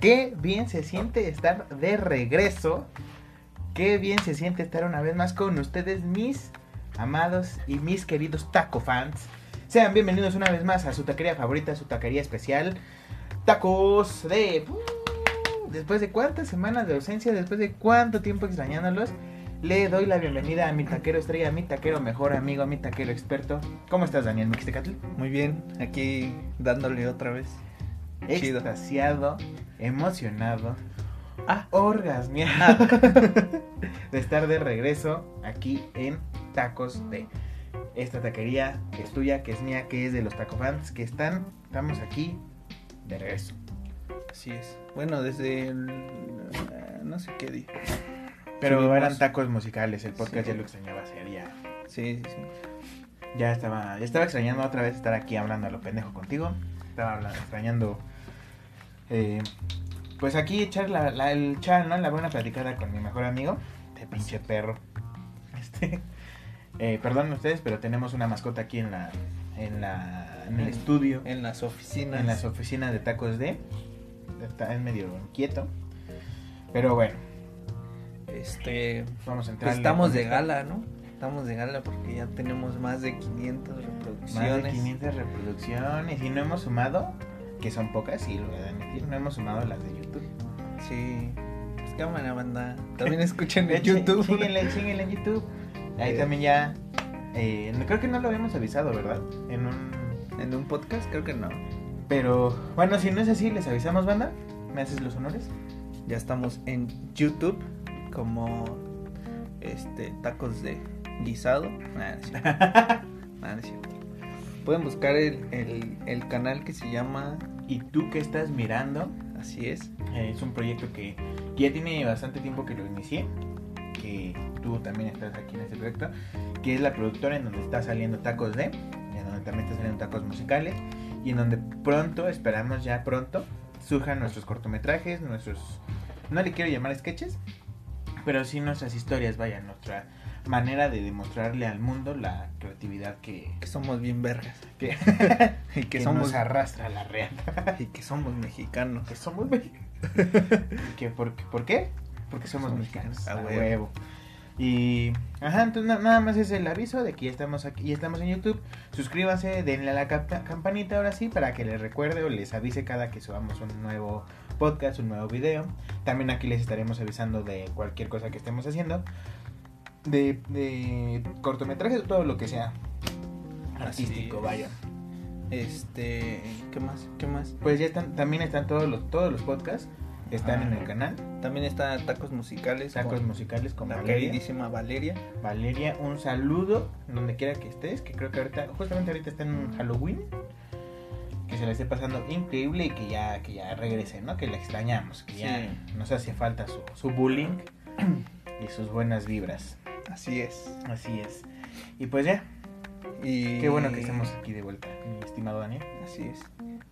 Qué bien se siente estar de regreso. Qué bien se siente estar una vez más con ustedes, mis amados y mis queridos taco fans. Sean bienvenidos una vez más a su taquería favorita, su taquería especial. Tacos de... uh, Después de cuántas semanas de ausencia, después de cuánto tiempo extrañándolos, le doy la bienvenida a mi taquero estrella, a mi taquero mejor amigo, a mi taquero experto. ¿Cómo estás, Daniel Mixtecatl? Muy bien, aquí dándole otra vez. Chido. Extasiado, emocionado, Ah, orgasmeado de estar de regreso aquí en Tacos de esta taquería que es tuya, que es mía, que es de los taco fans que están, estamos aquí de regreso. así es. Bueno, desde el... eh, no sé qué día. Pero Subimos. eran tacos musicales, el podcast Sí. ya lo extrañaba, sería. Sí, sí, sí. Ya estaba, ya estaba extrañando otra vez estar aquí hablando a lo pendejo contigo. Estaba extrañando, eh, pues aquí echar la, la- el chat, ¿no? La buena platicada con mi mejor amigo, de pinche perro. Este, eh, perdón ustedes, pero tenemos una mascota aquí en la, en la, en el estudio, En las oficinas. en las oficinas de tacos de, está en medio inquieto, pero bueno, Este... vamos a entrar. Pues estamos de gala, ¿no? Estamos de porque ya tenemos más de 500 reproducciones. Más de 500 reproducciones y no hemos sumado, que son pocas, sí, lo voy a admitir, no hemos sumado las de YouTube. Sí. Pues cámara, banda. También escuchen en YouTube. Síguenle, síguenle en YouTube. Ahí Eh. también ya, eh, creo que no lo habíamos avisado, ¿verdad? En un... En un podcast creo que no. Pero, bueno, si no es así, les avisamos, banda. ¿Me haces los honores? Ya estamos en YouTube como este tacos de guisado. Nah, no es cierto. Nah, no es cierto. Pueden buscar el, el- el canal que se llama Y tú que estás mirando, Así es. eh, es un proyecto que, que ya tiene bastante tiempo que lo inicié, que tú también estás aquí en este proyecto, que es la productora en donde está saliendo Tacos de, en donde también está saliendo Tacos Musicales, y en donde pronto, esperamos ya pronto, surjan nuestros cortometrajes, nuestros, no le quiero llamar sketches, pero sí nuestras historias, vaya, nuestra manera de demostrarle al mundo la creatividad que, Que somos bien vergas. que, Y que que somos nos arrastra la reata. y que somos mexicanos. que somos mexicanos. ¿Qué, por, ¿Por qué? Porque somos, Somos mexicanos. mexicanos, A a huevo. huevo. Y. Ajá, entonces na- nada más es el aviso de que ya estamos aquí, ya estamos en YouTube. Suscríbanse, denle a la campa- campanita ahora sí para que les recuerde o les avise cada que subamos un nuevo podcast, un nuevo video. También aquí les estaremos avisando de cualquier cosa que estemos haciendo. De, de cortometrajes o todo lo que sea artístico, es. vaya. Este, ¿qué más? ¿Qué más? Pues ya están, también están todos los, todos los podcasts. Están Ah. en el canal. También está Tacos Musicales. Tacos con musicales con La Valeria. queridísima Valeria. Valeria, un saludo donde quiera que estés, que creo que ahorita, justamente ahorita está en Halloween, que se le esté pasando increíble y que ya, que ya regrese, ¿no? Que la extrañamos, que ya nos hace falta su, su bullying y sus buenas vibras. Así es. Así es. Y pues ya, Y qué bueno que estemos aquí de vuelta, mi estimado Daniel. Así es.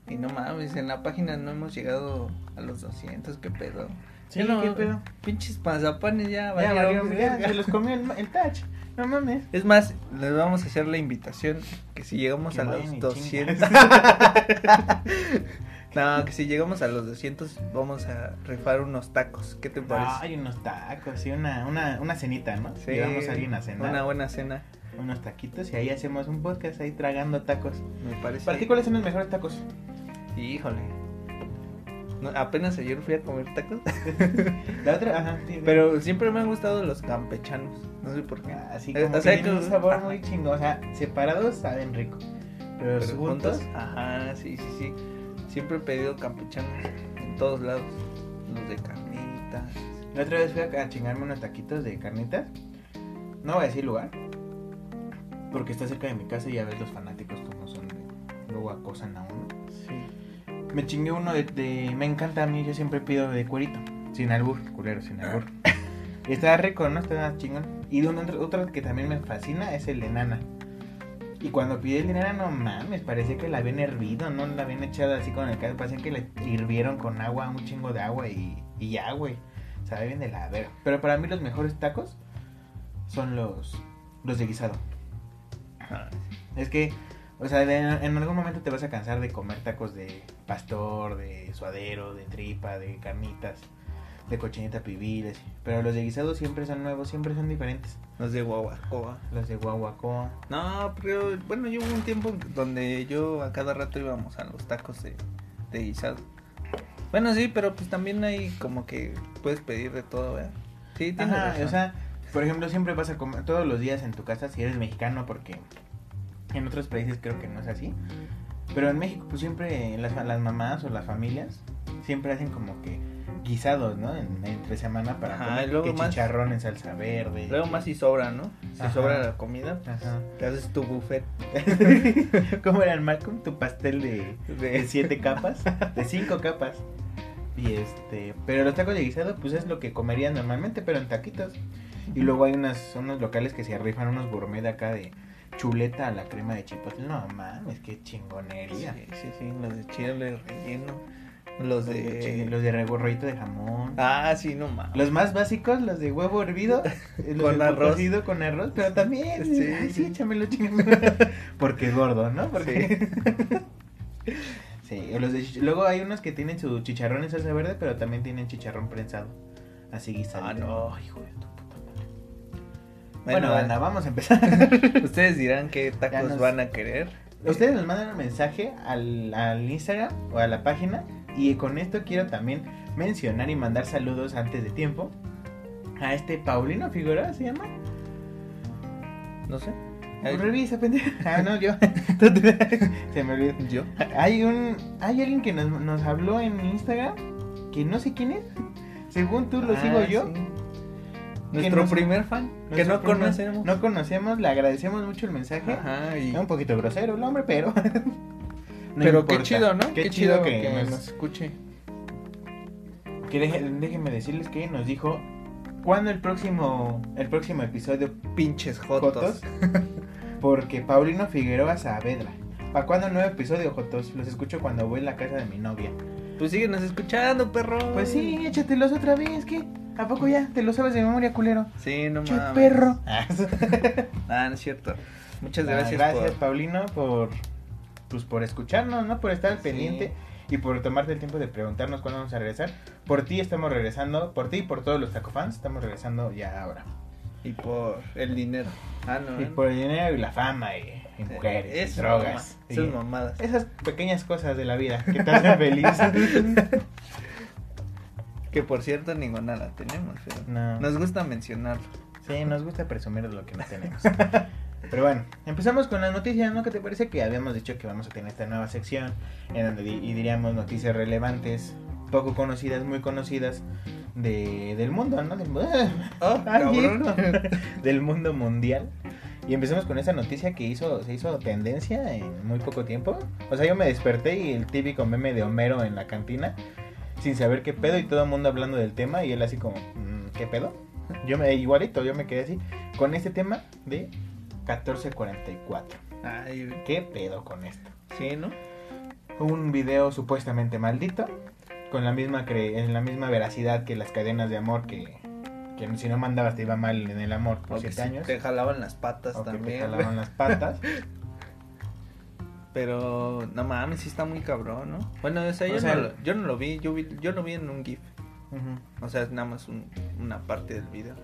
Y no mames, en la página no hemos llegado a los 200, qué pedo. Sí, Ya no- qué pedo. Pinches pazapanes ya, Ya, ya, verga. se los comió el, el touch. No mames. Es más, les vamos a hacer la invitación que si llegamos Que a los y 200. no, que si llegamos a los 200 vamos a rifar unos tacos. ¿Qué te parece? Hay unos tacos, sí, una, una, una cenita, ¿no? Sí, Llevamos a alguien a cenar. Una buena cena, unos taquitos y ahí hacemos un podcast ahí tragando tacos. me parece. ¿Para ti cuáles son los mejores tacos? Híjole. No, apenas ayer fui a comer tacos, La otra, ajá, sí. pero siempre me han gustado los campechanos. No sé por qué. así Eh, como o sea, que tienen un sabor ajá. muy chingón, o sea, separados saben rico. Pero, Pero juntos, juntos, ajá, sí, sí, sí. Siempre he pedido campechanos en todos lados. Los de carnitas. la otra vez fui a, chingarme unos taquitos de carnitas. No voy a decir lugar, porque está cerca de mi casa y ya ves los fanáticos como son de luego acosan a uno. Sí. Me chingué uno de, de- me encanta a mí, yo siempre pido de cuerito, sin albur, culero, sin albur. Y está rico, ¿no? Está chingón. Y de un otro, otro que también me fascina es el de nana. Y cuando pide el nana, no mames, parecía que la habían hervido, no la habían echado así con el caldo, parecía que le hirvieron con agua, un chingo de agua y, y ya, güey. Sabe bien de la verga. Pero para mí los mejores tacos son los, los de guisado. Es que O sea, de- en algún momento te vas a cansar de comer tacos de pastor, de suadero, de tripa, de carnitas, de cochinita pibil, así. Pero los de guisado siempre son nuevos, siempre son diferentes. Los de guaguacoa. Los de guaguacoa. No, pero bueno, yo hubo un tiempo donde yo a cada rato íbamos a los tacos de, de guisado. Bueno, sí, pero pues también hay como que puedes pedir de todo, ¿verdad? Sí, tienes Ajá, razón. o sea, por ejemplo, siempre vas a comer todos los días en tu casa si eres mexicano, porque en otros países creo que no es así. Pero en México, pues siempre las, las mamás o las familias siempre hacen como que guisados, ¿no? En, entre semana para Ajá, comer luego que más- chicharrón en salsa verde. Luego más si sobra, ¿no? Si Ajá. sobra la comida, pues, Ajá. te haces tu buffet. ¿Cómo era el Malcolm? Tu pastel de, siete capas, de cinco capas. Y este, pero los tacos de guisado, pues es lo que comerían normalmente, pero en taquitos. Y luego hay unas, unos locales que se rifan unos gourmet acá de chuleta a la crema de chipotle. No mames, qué Sí, chingonería. sí, sí, los de chile relleno. Los de... los de rollito de jamón. Ah, sí, no mames. Los más básicos, los de huevo hervido, eh, los Con arroz. cocido con arroz, pero también, Sí. ay, sí, échamelo. Porque es gordo, ¿no? Porque... Sí, o los de chich- luego hay unos que tienen su chicharrón en salsa verde, pero también tienen chicharrón prensado, así guisado. Ah, no, hijo de tu puta madre. Bueno, Bueno, anda, vamos a empezar. Ustedes dirán qué tacos nos- van a querer. Ustedes nos mandan un mensaje al, al Instagram o a la página y con esto quiero también mencionar y mandar saludos antes de tiempo a este Paulino Figueroa, ¿se llama? No sé. Revisa, pendejo. Ah, no, yo. Se me olvidó. Yo. Hay un hay alguien que nos, nos habló en Instagram que no sé quién es. Según tú lo Ah, sigo yo. sí. Nuestro nos- primer fan. Que no primer- conocemos. No conocemos, le agradecemos mucho el mensaje. Ajá, y... Es un poquito grosero el hombre, pero. no Pero qué chido, ¿no? Qué, chido, que, nos... nos- escuche. que deje- déjenme decirles que nos dijo cuándo el próximo el próximo episodio Pinches Jotos. jotos. porque Paulino Figueroa Saavedra. ¿Para cuándo el nuevo episodio, Jotos? Los escucho cuando voy a la casa de mi novia. Pues síguenos escuchando, perro. Pues sí, échatelos otra vez, ¿qué? ¿A poco ya? ¿Te lo sabes de memoria, culero? Sí, no mames. perro. Ah, no es cierto. Muchas Ah, gracias, gracias, por... Paulino, por pues por escucharnos, ¿no? Por estar al Sí. pendiente y por tomarte el tiempo de preguntarnos cuándo vamos a regresar. Por ti estamos regresando, por ti y por todos los taco fans estamos regresando ya ahora. Y por el dinero. Ah, no. Y ¿eh? por el dinero y la fama y, y mujeres, y Esas drogas. y Esas mamadas. esas pequeñas cosas de la vida que te hacen feliz. Que por cierto, ninguna la tenemos, pero No. nos gusta mencionarlo. Sí, nos gusta presumir lo que no tenemos. Pero bueno, empezamos con las noticias, ¿no? ¿Qué te parece que habíamos dicho que vamos a tener esta nueva sección en donde di- y diríamos noticias relevantes, poco conocidas, muy conocidas de, del mundo, ¿no? Del, Oh, hijo. del mundo mundial. Y empezamos con esa noticia que hizo se hizo tendencia en muy poco tiempo. O sea, yo me desperté y el típico meme de Homero en la cantina sin saber qué pedo y todo el mundo hablando del tema y él así como, "Mm, ¿qué pedo? Yo me igualito, yo me quedé así con este tema de 1444. Ay, ¿Qué pedo con esto? sí, ¿no? Un video supuestamente maldito con la misma cre en la misma veracidad que las cadenas de amor que, que si no mandabas te iba mal en el amor por O que 7 si años. te jalaban las patas o que te también. jalaban las patas. Pero no mames, sí está muy cabrón, ¿no? Bueno, o sea, O yo, sea, no, lo, yo no lo vi, yo vi, yo lo vi en un GIF. O sea, es nada más un- una parte del video.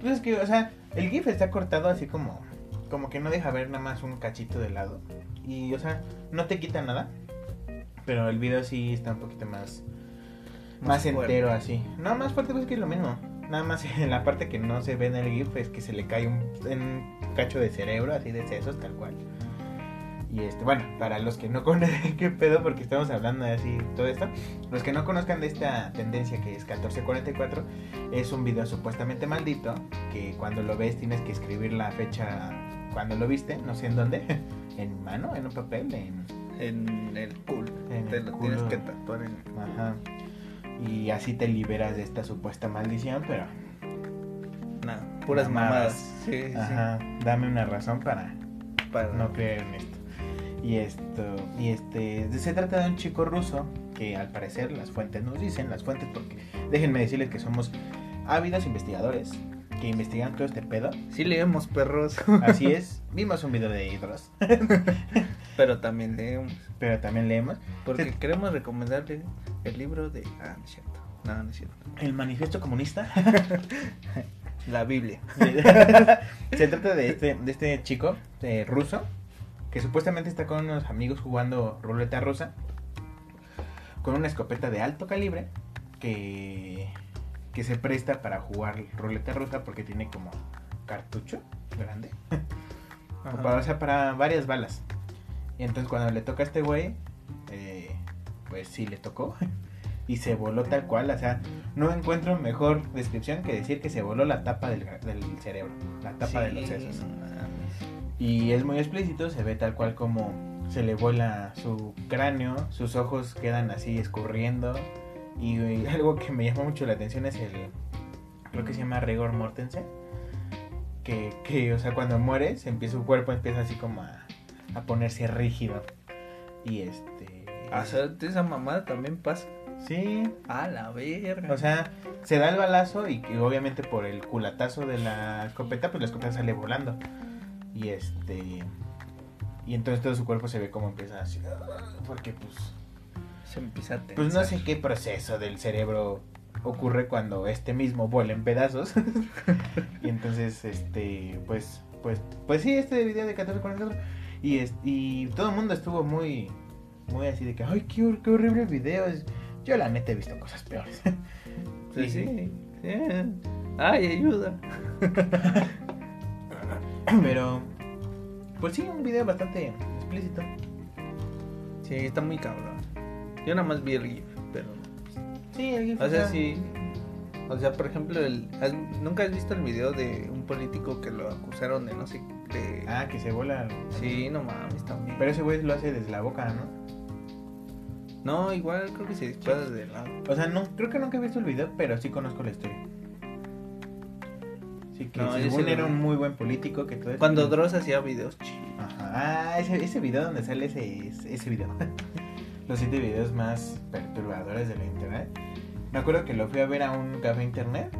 Pues es que, o sea, el GIF está cortado así como, como que no deja ver nada más un cachito de lado. Y, o sea, no te quita nada. Pero el video sí está un poquito más, más, Más fuerte. entero así. No, más fuerte pues que es lo mismo. Nada más en la parte que no se ve en el GIF es que se le cae un, un cacho de cerebro, así de sesos, tal cual. Y este, bueno, para los que no conozcan qué pedo, porque estamos hablando de así todo esto, los que no conozcan de esta tendencia que es 1444, es un video supuestamente maldito, que cuando lo ves tienes que escribir la fecha cuando lo viste, no sé en dónde, en mano, en un papel, en... En el culo. En te el lo culo. tienes que tatuar en Ajá. Y así te liberas de esta supuesta maldición, pero... Nada, puras Mamadas. mamadas. Sí, sí, Ajá, dame una razón para. Para no creer en esto. Y esto, y este, se trata de un chico ruso que al parecer las fuentes nos dicen, las fuentes porque déjenme decirles que somos ávidos investigadores que investigan todo este pedo. Sí leemos perros. Así es, vimos un video de Hidros. Pero también leemos. pero también leemos. Porque Sí. queremos recomendarle el libro de. Ah, no es cierto. No, no es cierto. El manifiesto comunista. La Biblia. Se trata de este, de este chico eh, ruso que supuestamente está con unos amigos jugando ruleta rusa con una escopeta de alto calibre que, que se presta para jugar ruleta rusa porque tiene como cartucho grande. Ajá. Para, o sea, para varias balas. Y entonces cuando le toca a este güey, eh, pues sí le tocó. Y se voló tal cual. O sea, no encuentro mejor descripción que decir que se voló la tapa del, del cerebro. La tapa de los sesos. Y es muy explícito, se ve tal cual como se le vuela su cráneo, sus ojos quedan así escurriendo. Y, y algo que me llama mucho la atención es el, creo que se llama Rigor Mortensen. Que, que, o sea, cuando muere, se empieza, su cuerpo empieza así como a, a ponerse rígido. Y este... O sea, esa mamada también pasa. sí, A la verga. o sea, se da el balazo y, y obviamente por el culatazo de la escopeta, pues la escopeta sale volando. Y este. Y entonces todo su cuerpo se ve como empieza así. Porque pues. Se empieza a tensar. Pues no sé qué proceso del cerebro ocurre cuando este mismo vuela en pedazos. y entonces, este, pues, pues, pues sí, este video de 1444. Y, es, y todo el mundo estuvo muy, muy así de que, ay, qué, qué horrible video. Yo la neta he visto cosas peores. Sí, sí. sí. Ay, ayuda. Pero, pues sí, un video bastante explícito. Sí, está muy cabrón. Yo nada más vi el GIF, pero. Sí, el GIF, O sea, sí. O sea, por ejemplo, el, ¿has- ¿nunca has visto el video de un político que lo acusaron de no sé de... Ah, que se vuela. Sí, no mames, también. Pero ese güey lo hace desde la boca, ¿no? No, igual creo que se dispara de lado. O sea, no, creo que nunca he visto el video, pero sí conozco la historia. Sí, que No, según sí era un muy buen político que todo eso- Cuando Dross hacía videos chidos. Ajá. Ah, ese, ese video donde sale ese, ese video. Los siete videos más perturbadores de la internet. Me acuerdo que lo fui a ver a un café internet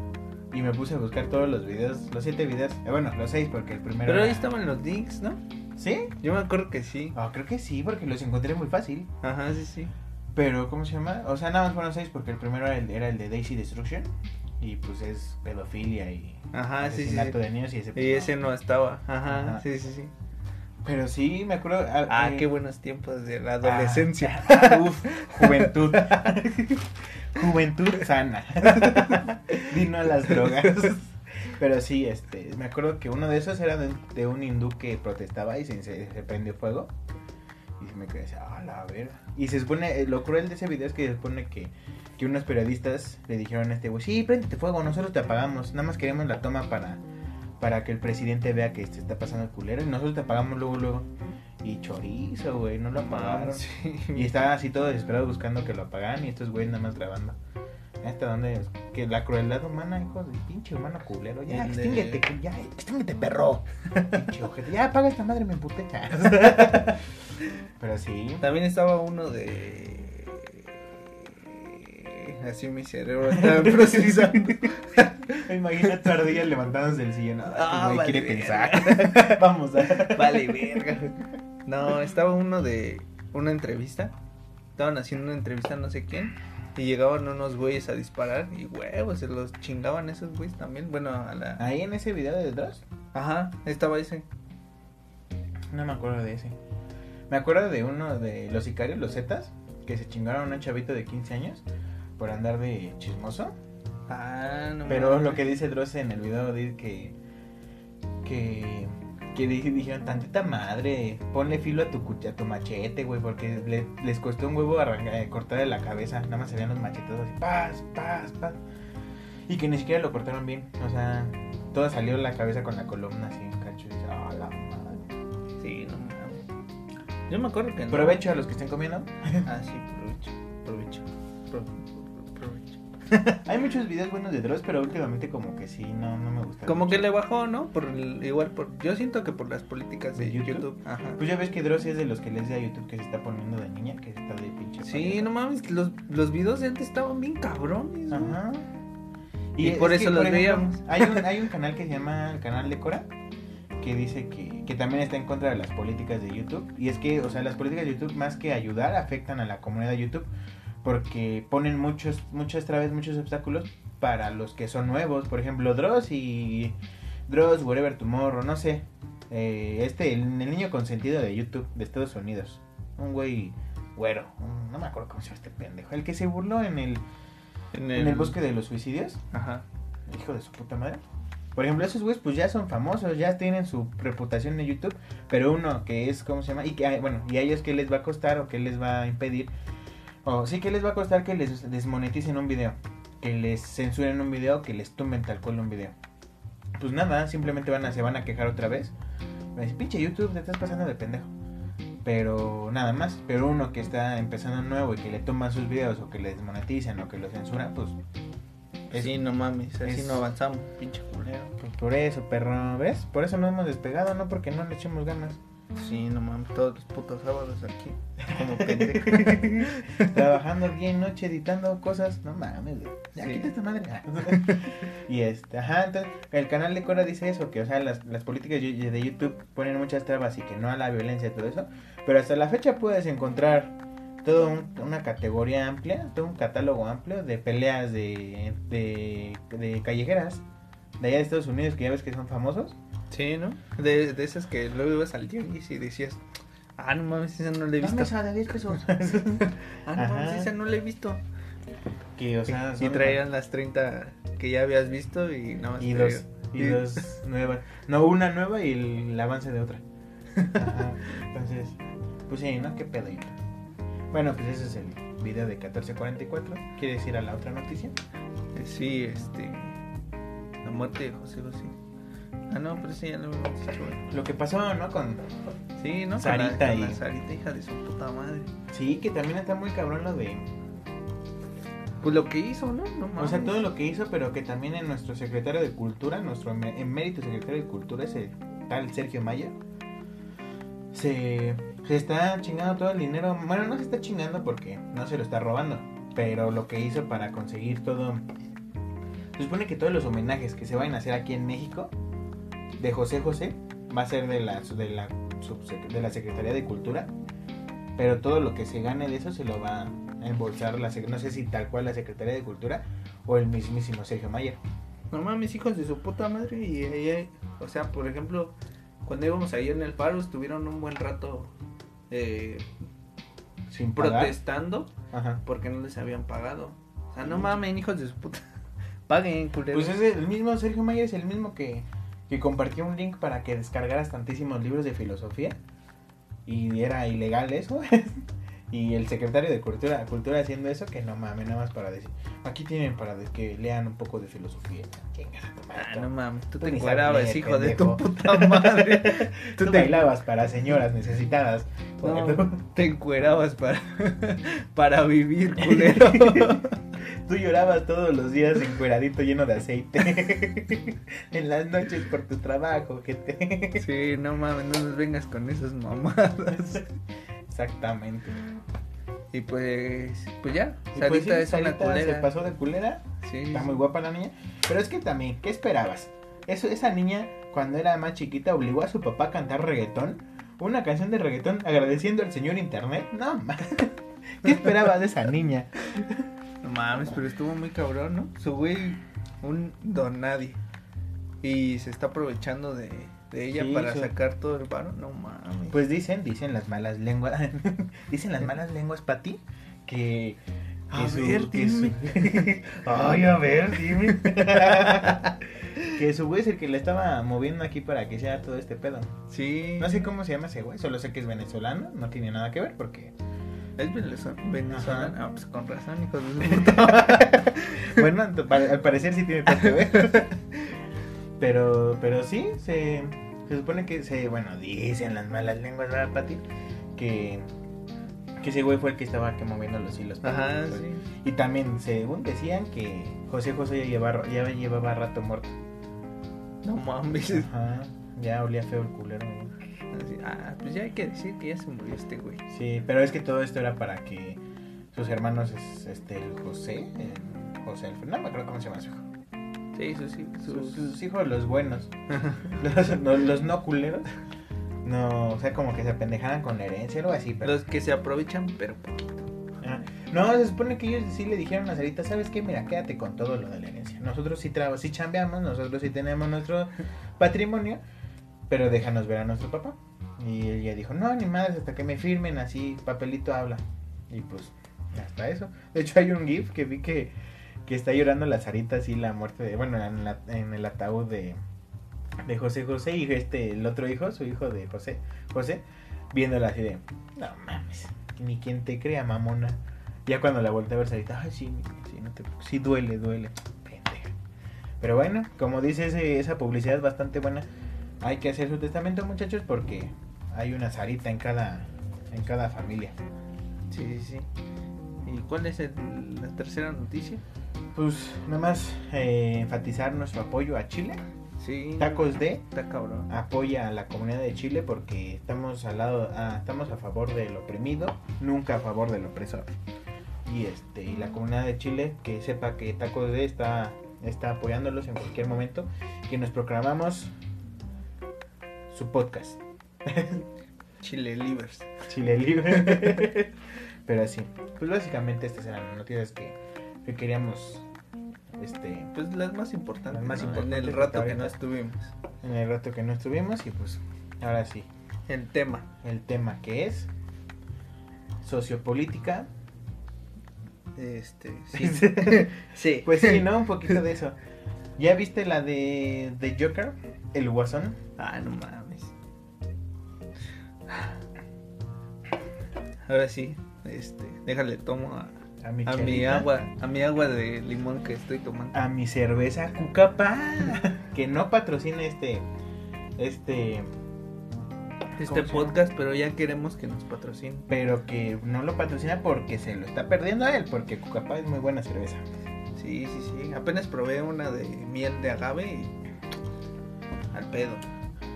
y me puse a buscar todos los videos, los siete videos. eh, bueno, los seis porque el primero. Pero ahí estaban los links, ¿no? ¿Sí? Yo me acuerdo que sí. Ah, creo que sí, porque los encontré muy fácil. Ajá, sí, sí. Pero, ¿cómo se llama? O sea, nada más fueron seis porque el primero era el, era el de Daisy Destruction. Y pues es pedofilia y Ajá, sí, sí. de niños y ese. pues, Y no. ese no estaba. Ajá, Ajá. sí, sí, sí. Pero sí, me acuerdo. Ah, eh, qué buenos tiempos de la adolescencia. ah, uf, juventud. juventud sana. Vino a las drogas. Pero sí, este, me acuerdo que uno de esos era de, de un hindú que protestaba y se, se, se prendió fuego. Y me quedé así, ah, la verga. Y se supone, eh, lo cruel de ese video es que se supone que, que unos periodistas le dijeron a este güey, sí, préndete fuego, nosotros te apagamos, nada más queremos la toma para, para que el presidente vea que se está pasando el culero y nosotros te apagamos luego, luego. Y chorizo, güey, no lo apagaron. Sí. Y estaba así todo desesperado buscando que lo apagaran y estos güeyes nada más grabando. ¿Hasta dónde? Que la crueldad humana, hijo de pinche humano culero. Ya, El de- ya, extínguete, perro. Pinche ojete. Ya, apaga esta madre, me emputé. Pero sí. También estaba uno de. Así mi cerebro estaba procesando. Imagina tu ardilla levantándose del sillón. Ah, este güey quiere vale, pensar. Vamos a. Vale, verga. No, estaba uno de una entrevista. Estaban haciendo una entrevista a no sé quién. Y llegaban unos güeyes a disparar. Y huevos, se los chingaban esos güeyes también. Bueno, a la. Ahí en ese video de Dross, Ajá, estaba ese. no me acuerdo de ese. Me acuerdo de uno de los sicarios, los Zetas, que se chingaron a un chavito de 15 años por andar de chismoso. Ah, no Pero lo que dice Dross en el video dice que que que di- dijeron tantita madre, ponle filo a tu a tu machete, güey, porque le- les costó un huevo arrancar, eh, cortarle la cabeza, nada más se veían los machetes así, paz, paz, paz. Y que ni siquiera lo cortaron bien, o sea, todo salió la cabeza con la columna así, cacho, y dice, "Ah, la madre". Sí, no mames. Yo me acuerdo que no. Provecho a los que estén comiendo. Ah, sí, provecho. Provecho. Pro- pro- provecho. Hay muchos videos buenos de Dross, pero últimamente como que sí, no, no me gusta. Como mucho. que le bajó, ¿no? Por el- igual por yo siento que por las políticas de, ¿De YouTube? YouTube. Ajá. Pues ya ves que Dross es de los que les da a YouTube que se está poniendo de niña, que está de pinche. Sí, no mames, los, los videos de antes estaban bien cabrones. güey. Ajá. Y por eso los ejemplo, veíamos. Hay un, hay un canal que se llama el canal de Cora, que dice que, que también está en contra de las políticas de YouTube. Y es que, o sea, las políticas de YouTube más que ayudar afectan a la comunidad de YouTube porque ponen muchos, muchas trabas, muchos obstáculos para los que son nuevos. Por ejemplo, Dross y Dross, Wherever Tomorrow, no sé. Eh, este, el, el niño consentido de YouTube de Estados Unidos. Un güey güero. un- no me acuerdo cómo se llama este pendejo. El que se burló en el, En en el bosque de los suicidios. Ajá. Hijo de su puta madre. Por ejemplo, esos güeyes pues ya son famosos, ya tienen su reputación en YouTube, pero uno que es, ¿cómo se llama? Y que, bueno, y a ellos qué les va a costar o qué les va a impedir, o sí que les va a costar que les desmoneticen un video, que les censuren un video, que les tumben tal cual un video. Pues nada, simplemente van a, se van a quejar otra vez. Decir, pinche YouTube, te estás pasando de pendejo. Pero nada más, pero uno que está empezando nuevo y que le toman sus videos o que le desmonetizan o que lo censuran, pues es- Sí, no mames, así es- no avanzamos, pinche culero. Pues por eso, perro, ¿ves? Por eso no hemos despegado, no porque no le echemos ganas. Sí, no mames, todos los putos sábados aquí. Como pendejo. Trabajando día y noche editando cosas, no mames, güey. Ya Sí. quita esta madre. y este, ajá, entonces el canal de Cora dice eso, que o sea, las, las políticas de YouTube ponen muchas trabas y que no a la violencia y todo eso. Pero hasta la fecha puedes encontrar toda un- una categoría amplia, todo un catálogo amplio de peleas de, de, de callejeras de allá de Estados Unidos que ya ves que son famosos. Sí, ¿no? De, de esas que luego ibas al tianguis y decías, ah, no mames, esa no la he visto. Dame esa de 10 pesos. Ah, no mames, esa no la he visto. que, o sea, y traían las 30 que ya habías visto y nada más. y dos, y dos nuevas. No, una nueva y el, el avance de otra. Ajá. Entonces, pues sí, ¿no? ¿Qué pedo? Bueno, pues ese es el video de 1444. ¿Quieres ir a la otra noticia? Eh, Sí, este. La muerte de José José. Ah, no, pero sí, ya lo habíamos dicho, güey. Lo que pasó, ¿no? Con... Sí, ¿no? Sarita con la, con y- la Sarita, hija de su puta madre. Sí, que también está muy cabrón lo de... Pues lo que hizo, ¿no? No mames. O sea, todo lo que hizo, pero que también en nuestro secretario de Cultura, nuestro em- emérito secretario de Cultura, ese tal Sergio Maya, se, se está chingando todo el dinero. Bueno, no se está chingando porque no se lo está robando, pero lo que hizo para conseguir todo... Se supone que todos los homenajes que se vayan a hacer aquí en México de José José va a ser de la, de la, de la Secretaría de Cultura, pero todo lo que se gane de eso se lo va a embolsar la no sé si tal cual la Secretaría de Cultura o el mismísimo Sergio Mayer. No mames, hijos de su puta madre. Y ella, o sea, por ejemplo, cuando íbamos ahí en el faro, estuvieron un buen rato eh, Sin protestando Ajá. porque no les habían pagado. O sea, no mames, hijos de su puta. Paguen, culeros. Pues es el mismo Sergio Mayer es el mismo que, que compartió un link para que descargaras tantísimos libros de filosofía y era ilegal eso. y el secretario de Cultura, Cultura haciendo eso que no mames, nada más para decir, aquí tienen para que lean un poco de filosofía. Ah, no mames, tú Tú te encuerabas, hijo de tu puta madre. Tú bailabas para señoras necesitadas. No, te encuerabas para, para vivir, culero. Tú llorabas todos los días encueradito lleno de aceite. en las noches por tu trabajo, que te. Sí, no mames, no nos vengas con esas mamadas. Exactamente. Y pues, pues ya, Y Sarita pues sí, es Sarita una culera. Se pasó de culera. Sí, Está muy guapa la niña. Pero es que también, ¿qué esperabas? Eso, esa niña, cuando era más chiquita, obligó a su papá a cantar reggaetón. Una canción de reggaetón agradeciendo al señor internet. No, ¿Qué esperabas de esa niña? No mames, pero estuvo muy cabrón, ¿no? Su güey, un don nadie. Y se está aprovechando de, de ella Sí, para sacar todo el paro. No mames. Pues dicen, dicen las malas lenguas, dicen las malas lenguas para ti que, A que su- ver, que su- dime. Ay, a ver, dime. que su güey es el que le estaba moviendo aquí para que sea todo este pedo. sí. No sé cómo se llama ese güey, solo sé que es venezolano, no tiene nada que ver porque Es venezolano. Ah, pues con razón, hijo de su puta. bueno, al parecer sí tiene todo que ver. pero, pero sí, se, se supone que se, bueno, dicen las malas lenguas, ¿verdad, Pati? Que, que ese güey fue el que estaba que moviendo los hilos. Ajá, sí. Y también, según decían, que José José ya llevaba, ya llevaba rato muerto. No mames. Ajá, ya olía feo el culero. güey. Así, Ah, pues ya hay que decir que ya se murió este güey. Sí, pero es que todo esto era para que sus hermanos, es- este, el José, el José Alfredo, no me acuerdo cómo se llama su hijo. Sí, sus, Sus, sus- sus hijos los buenos. los, no, los no culeros. No, o sea, como que se apendejaran con la herencia, algo así. Pero... los que se aprovechan, pero poquito. Ah, No, se supone que ellos sí le dijeron a Sarita, ¿sabes qué? Mira, quédate con todo lo de la herencia. Nosotros sí, trabajamos, sí chambeamos, nosotros sí tenemos nuestro patrimonio, pero déjanos ver a nuestro papá. Y ella dijo, no, ni más, hasta que me firmen así, papelito habla. Y pues, hasta eso. De hecho, hay un GIF que vi que, que está llorando la Sarita así la muerte de, bueno, en, el ataúd de, de José José y este, el otro hijo, su hijo de José, José, viéndola así de, no mames, ni quien te crea, mamona. Ya cuando la volteé a ver Sarita, ay, sí, sí, no te, sí duele, duele. Pero bueno, como dice esa publicidad bastante buena, hay que hacer su testamento, muchachos, porque hay una Sarita en cada, en cada familia. Sí, sí, sí. ¿Y cuál es el- la tercera noticia? Pues nada más eh, enfatizar nuestro apoyo a Chile. Sí. Tacos de Está cabrón. apoya a la comunidad de Chile porque estamos al lado, ah, estamos a favor del oprimido, nunca a favor del opresor. Y este, y la comunidad de Chile que sepa que Tacos de está, está apoyándolos en cualquier momento, que nos proclamamos su podcast. Chile Livers. Chile libre. Pero así, pues básicamente estas eran las noticias que, que queríamos este Pues las más importantes. Las más ¿no? importantes En el rato que no estuvimos. en el rato que no estuvimos y pues ahora sí, El tema. el tema que es sociopolítica. Este, sí. sí. Pues sí, ¿no? Un poquito de eso. ¿Ya viste la de, de Joker? El Guasón. Ah, no mames. Ahora sí, este, déjale tomo a, A mi, a mi chelita, agua, a mi agua de limón que estoy tomando. A mi cerveza Cucapá. que no patrocina este. Este. Este ¿cómo se podcast, pero ya queremos que nos patrocine. Pero que no lo patrocina porque se lo está perdiendo a él. Porque Cucapá es muy buena cerveza. Sí, sí, sí. Apenas probé una de miel de agave y al pedo.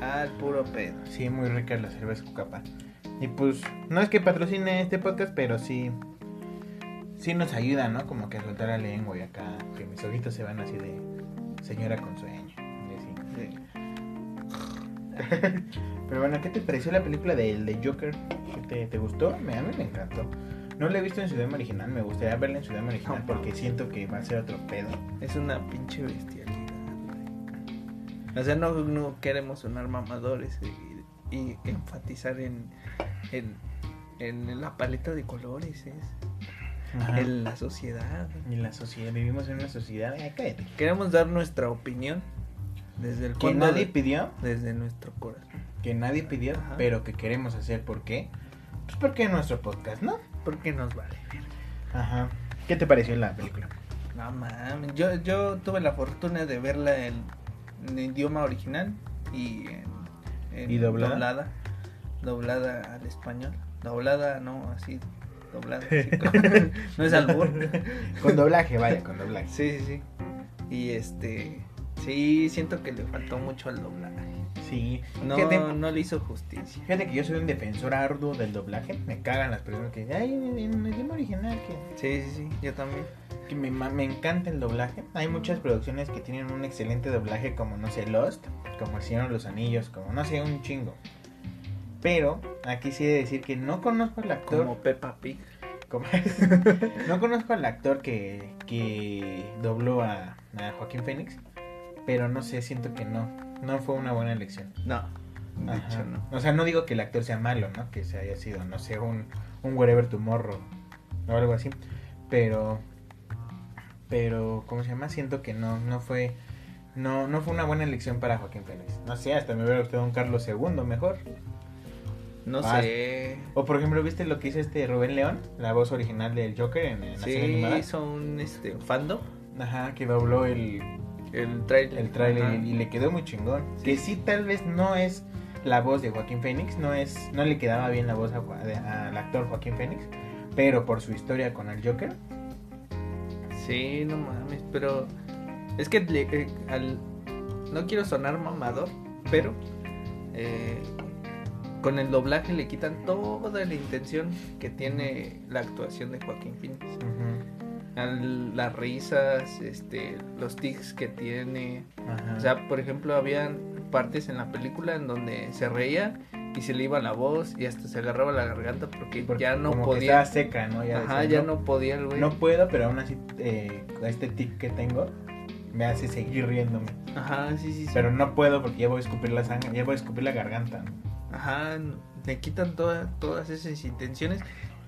Al puro pedo. Sí, muy rica la cerveza Cucapá. Y pues, no es que patrocine este podcast, pero sí. Sí nos ayuda, ¿no? Como que a soltar la lengua y acá. Que mis ojitos se van así de. Señora con sueño. Sí. Pero bueno, ¿qué te pareció la película de, de Joker? ¿Qué te, te gustó? Me, a mí me encantó. No la he visto en su idioma original, me gustaría verla en su idioma original No, porque siento que va a ser otro pedo. Es una pinche bestialidad. O sea, no, no queremos sonar mamadores y, y enfatizar en, en, en la paleta de colores, es, en la sociedad. Y la sociedad, vivimos en una sociedad. Ay, cállate. Queremos dar nuestra opinión desde el Que fondo nadie de- pidió, desde nuestro corazón. que nadie pidió, Ajá. pero que queremos hacer. ¿Por qué? Pues porque es nuestro podcast, ¿no? Porque nos vale. Ajá. ¿Qué te pareció la película? No mames, yo, yo tuve la fortuna de verla en, idioma original y en, en ¿Y doblada? doblada. Doblada al español. Doblada, no, así, doblada. así como- no es albur. Con doblaje, vaya, con doblaje. Sí, sí, sí. Y este, sí, siento que le faltó mucho al doblaje. Sí. No, Fíjate, no le hizo justicia. fíjate que yo soy un defensor arduo del doblaje. Me cagan las personas que dicen, ay, en el idioma original, que Sí, sí, sí, yo también. que me, me encanta el doblaje. Hay muchas producciones que tienen un excelente doblaje, como no sé, Lost, como El Señor de los Anillos, como no sé, un chingo. Pero aquí sí he de decir que no conozco al actor. Como Peppa Pig. como- no conozco al actor que, que dobló a, a Joaquín Phoenix. Pero no sé, siento que no. No fue una buena elección. No, de Ajá. hecho no. O sea, no digo que el actor sea malo, ¿no? Que se haya sido, no sé, un, un Wherever Tomorrow o algo así. Pero, pero, ¿cómo se llama? Siento que no, no fue, no, no fue una buena elección para Joaquín Phoenix. No sé, hasta me hubiera gustado un Carlos II mejor. No Ah, sé. O por ejemplo, ¿viste lo que hizo este Rubén León? La voz original del Joker en, en la serie Sí, animada. hizo un este, fandom. Ajá, que dobló el, El trailer. el tráiler Ajá. y, le quedó muy chingón. Sí. Que sí, tal vez no es la voz de Joaquín Phoenix, no es, no le quedaba bien la voz a al actor Joaquín Phoenix, pero por su historia con el Joker, Sí, no mames, pero es que le- eh, al- no quiero sonar mamador, pero eh, con el doblaje le quitan toda la intención que tiene la actuación de Joaquín Phoenix. al- las risas, este, los tics que tiene. Ajá. O sea, por ejemplo, habían partes en la película en donde se reía y se le iba la voz y hasta se agarraba la garganta porque, Porque ya no como que podía. estaba seca, ¿no? Ya Ajá, decía, ya no podía el güey. No puedo, pero aún así, eh, este tic que tengo me hace seguir riéndome. Ajá, sí, sí, sí. Pero no puedo porque ya voy a escupir la sangre, ya voy a escupir la garganta. ¿no? Ajá, le quitan toda- todas esas intenciones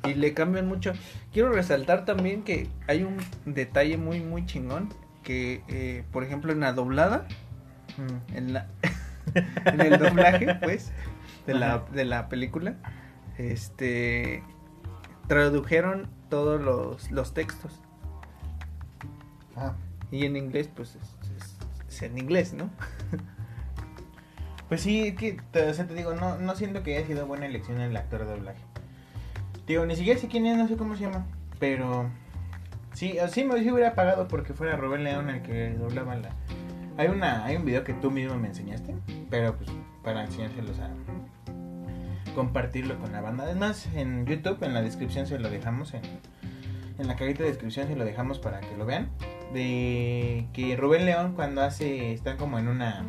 y le cambian mucho. Quiero resaltar también que hay un detalle muy, muy chingón. Que, eh, por ejemplo, en la doblada, en, la, en el doblaje, pues, de la, de la película, este, tradujeron todos los, los textos. Ah, Y en inglés, pues, es, es- es en inglés, ¿no? Pues sí, que o sea, te digo, no, no siento que haya sido buena elección el actor de doblaje. Digo, ni siquiera sé quién es, no sé cómo se llama. Pero sí, sí me hubiera pagado porque fuera Rubén León el que doblaba la. Hay una, hay un video que tú mismo me enseñaste, pero pues para enseñárselos a compartirlo con la banda. Además, en YouTube, en la descripción se lo dejamos, en, en la cajita de descripción se lo dejamos para que lo vean. De que Rubén León cuando hace, están como en una,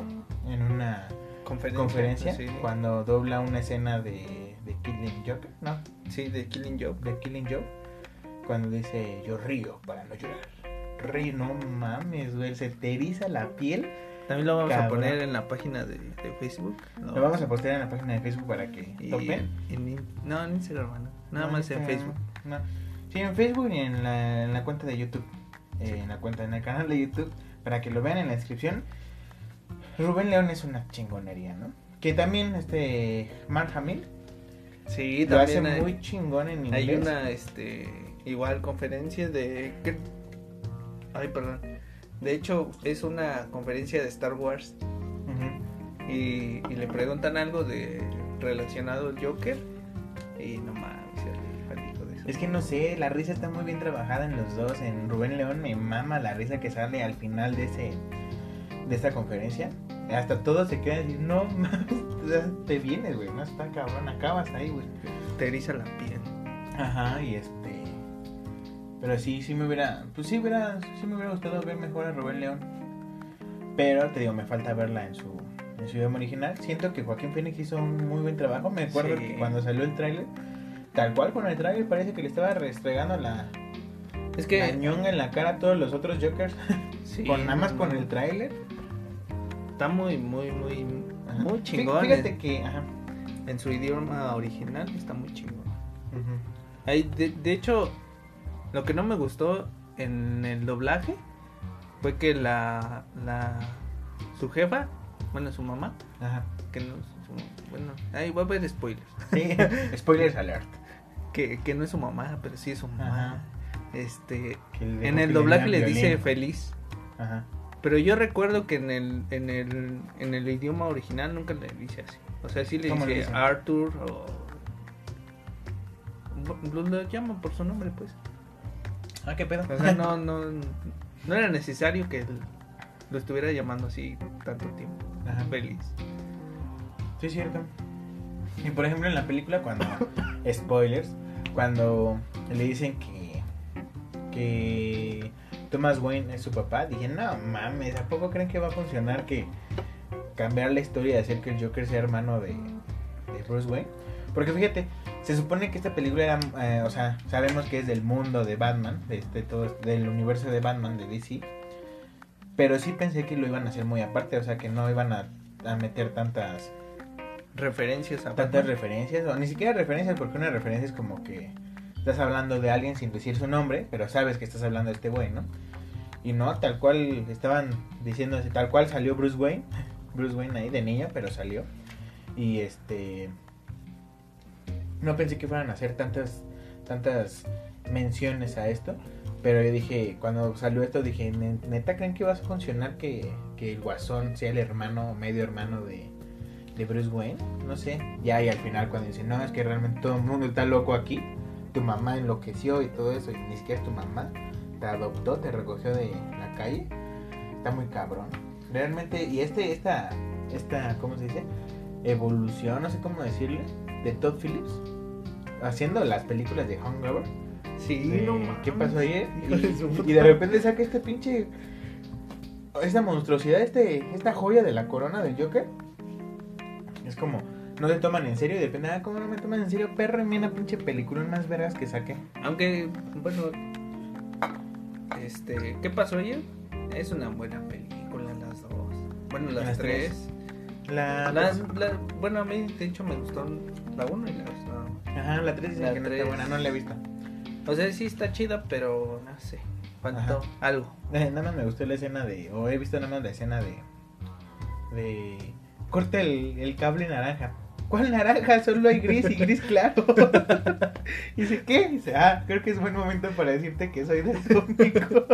en una Conferencia. conferencia Sí, cuando dobla una escena de, de Killing Joker, no, sí, de Killing Joke. de Killing Joke, cuando dice yo río para no llorar. Río, no mames, güey, se te eriza la piel. También lo vamos a poner en la página de, de Facebook. Lo vamos a postear en la página de Facebook para que y, topen. en no, en Instagram, no. Nada No, más en Facebook. no. Sí, en Facebook y en la, en la cuenta de YouTube. Eh, En la cuenta, en el canal de YouTube, para que lo vean en la descripción. Rubén León es una chingonería, ¿no? Que también este Mark Hamill Sí, lo hace también hay, muy chingón en inglés. hay una, este, igual conferencia de... ¿qué? Ay, perdón. De hecho, es una conferencia de Star Wars Ujú. y, y le preguntan algo de relacionado al Joker y no mames, de su- Es que no sé, la risa está muy bien trabajada en los dos. En Rubén León me mama la risa que sale al final de ese de esta conferencia. Hasta todos se quedan y no mames, te vienes, güey, no está cabrón, acabas ahí, güey. te eriza la piel. Ajá, y este pero sí, sí me hubiera, pues sí hubiera, sí me hubiera gustado ver mejor a Rubén León. Pero te digo, me falta verla en su en su idioma original. Siento que Joaquín Phoenix hizo un muy buen trabajo. Me acuerdo Sí. que cuando salió el tráiler, tal cual con el tráiler parece que le estaba restregando la Es que... ñonga en la cara a todos los otros Jokers. sí, con nada más con el tráiler. Está muy, muy, muy, Ajá. muy chingón. Fíjate en, que, ajá. en su idioma original está muy chingón. Ahí, de, de hecho, lo que no me gustó en el doblaje fue que la, la su jefa, bueno, su mamá, Ajá. que no su- bueno, ahí voy a ver spoilers, Sí, spoilers alert. que, que no es su mamá, pero sí es su mamá. Ajá. Este, en el doblaje le dice feliz, Ajá. Pero yo recuerdo que en el, en el, en el idioma original nunca le dice así. O sea, sí le ¿Cómo le dice? Arthur o lo, lo llama por su nombre, pues. Ah, qué pedo. O sea, no, no, no era necesario que lo estuviera llamando así tanto tiempo. Ajá. Feliz. Sí, es cierto. Y por ejemplo en la película cuando spoilers, cuando le dicen que que Thomas Wayne es su papá, dije, "No mames, ¿a poco creen que va a funcionar que cambiar la historia y hacer que el Joker sea hermano de, de Bruce Wayne?" Porque fíjate, se supone que esta película era, eh, o sea, sabemos que es del mundo de Batman, de, de todo, del universo de Batman de DC. Pero sí pensé que lo iban a hacer muy aparte, o sea, que no iban a, a meter tantas Referencias a tantas Batman. referencias, o ni siquiera referencias, porque una referencia es como que estás hablando de alguien sin decir su nombre, pero sabes que estás hablando de este güey, ¿no? Y no, tal cual estaban diciendo, tal cual salió Bruce Wayne, Bruce Wayne ahí de niño, pero salió. Y este. No pensé que fueran a hacer tantas, tantas menciones a esto. Pero yo dije, cuando salió esto, dije, "Ne- ¿neta creen que va a funcionar que, que el guasón sea el hermano o medio hermano de, de Bruce Wayne? No sé. Ya, y al final cuando dice, no, es que realmente todo el mundo está loco aquí. Tu mamá enloqueció y todo eso, y ni siquiera es tu mamá. Te adoptó, te recogió de la calle. Está muy cabrón. Realmente, y este, esta, esta, ¿cómo se dice? Evolución, no sé cómo decirle, de Todd Phillips, haciendo las películas de Hangover, Sí, de no ¿Qué pasó ayer? Y, y de repente saca este pinche. Esta monstruosidad, este, esta joya de la corona del Joker. Es como, no te toman en serio depende, ah, ¿cómo no me toman en serio? Perro, mira pinche película más vergas que saqué. Aunque, bueno, este, ¿qué pasó ayer? Es una buena película las dos. Bueno, las, Las tres. tres. La. Las, la- bueno, a mí de hecho me gustó la 1 y la 2. Ajá, la 3 dice La que no está tres. buena, no la he visto. O sea, sí está chida, pero no sé. Faltó Ajá. algo. Eh, nada más me gustó la escena de. O he visto nada más la escena de. De. Corta el, el cable naranja. ¿Cuál naranja? Solo hay gris y gris claro. y dice, ¿qué? Dice, ah, creo que es buen momento para decirte que soy daltónico.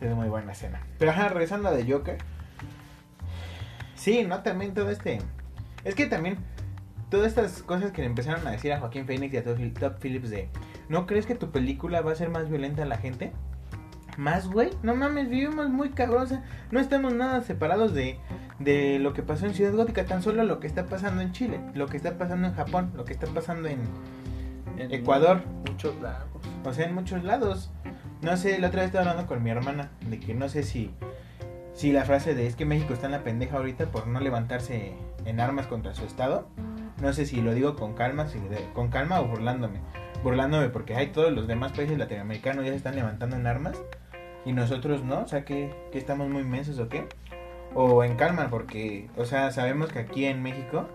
es muy buena escena. Pero ajá, regresando a de Joker. Sí, ¿no? También todo este. Es que también. Todas estas cosas que le empezaron a decir a Joaquín Phoenix y a Todd Phillips de. ¿No crees que tu película va a ser más violenta a la gente? ¿Más, güey? No mames, vivimos muy cabrón. no estamos nada separados de, de lo que pasó en Ciudad Gótica. Tan solo lo que está pasando en Chile, lo que está pasando en Japón, lo que está pasando en En Ecuador. Muchos lagos. O sea, en muchos lados. No sé, la otra vez estaba hablando con mi hermana de que no sé si, si la frase de es que México está en la pendeja ahorita por no levantarse en armas contra su estado. No sé si lo digo con calma, si de- con calma o burlándome. Burlándome porque hay todos los demás países latinoamericanos ya se están levantando en armas y nosotros no, o sea que, que estamos muy mensos o qué. O en calma porque, o sea, sabemos que aquí en México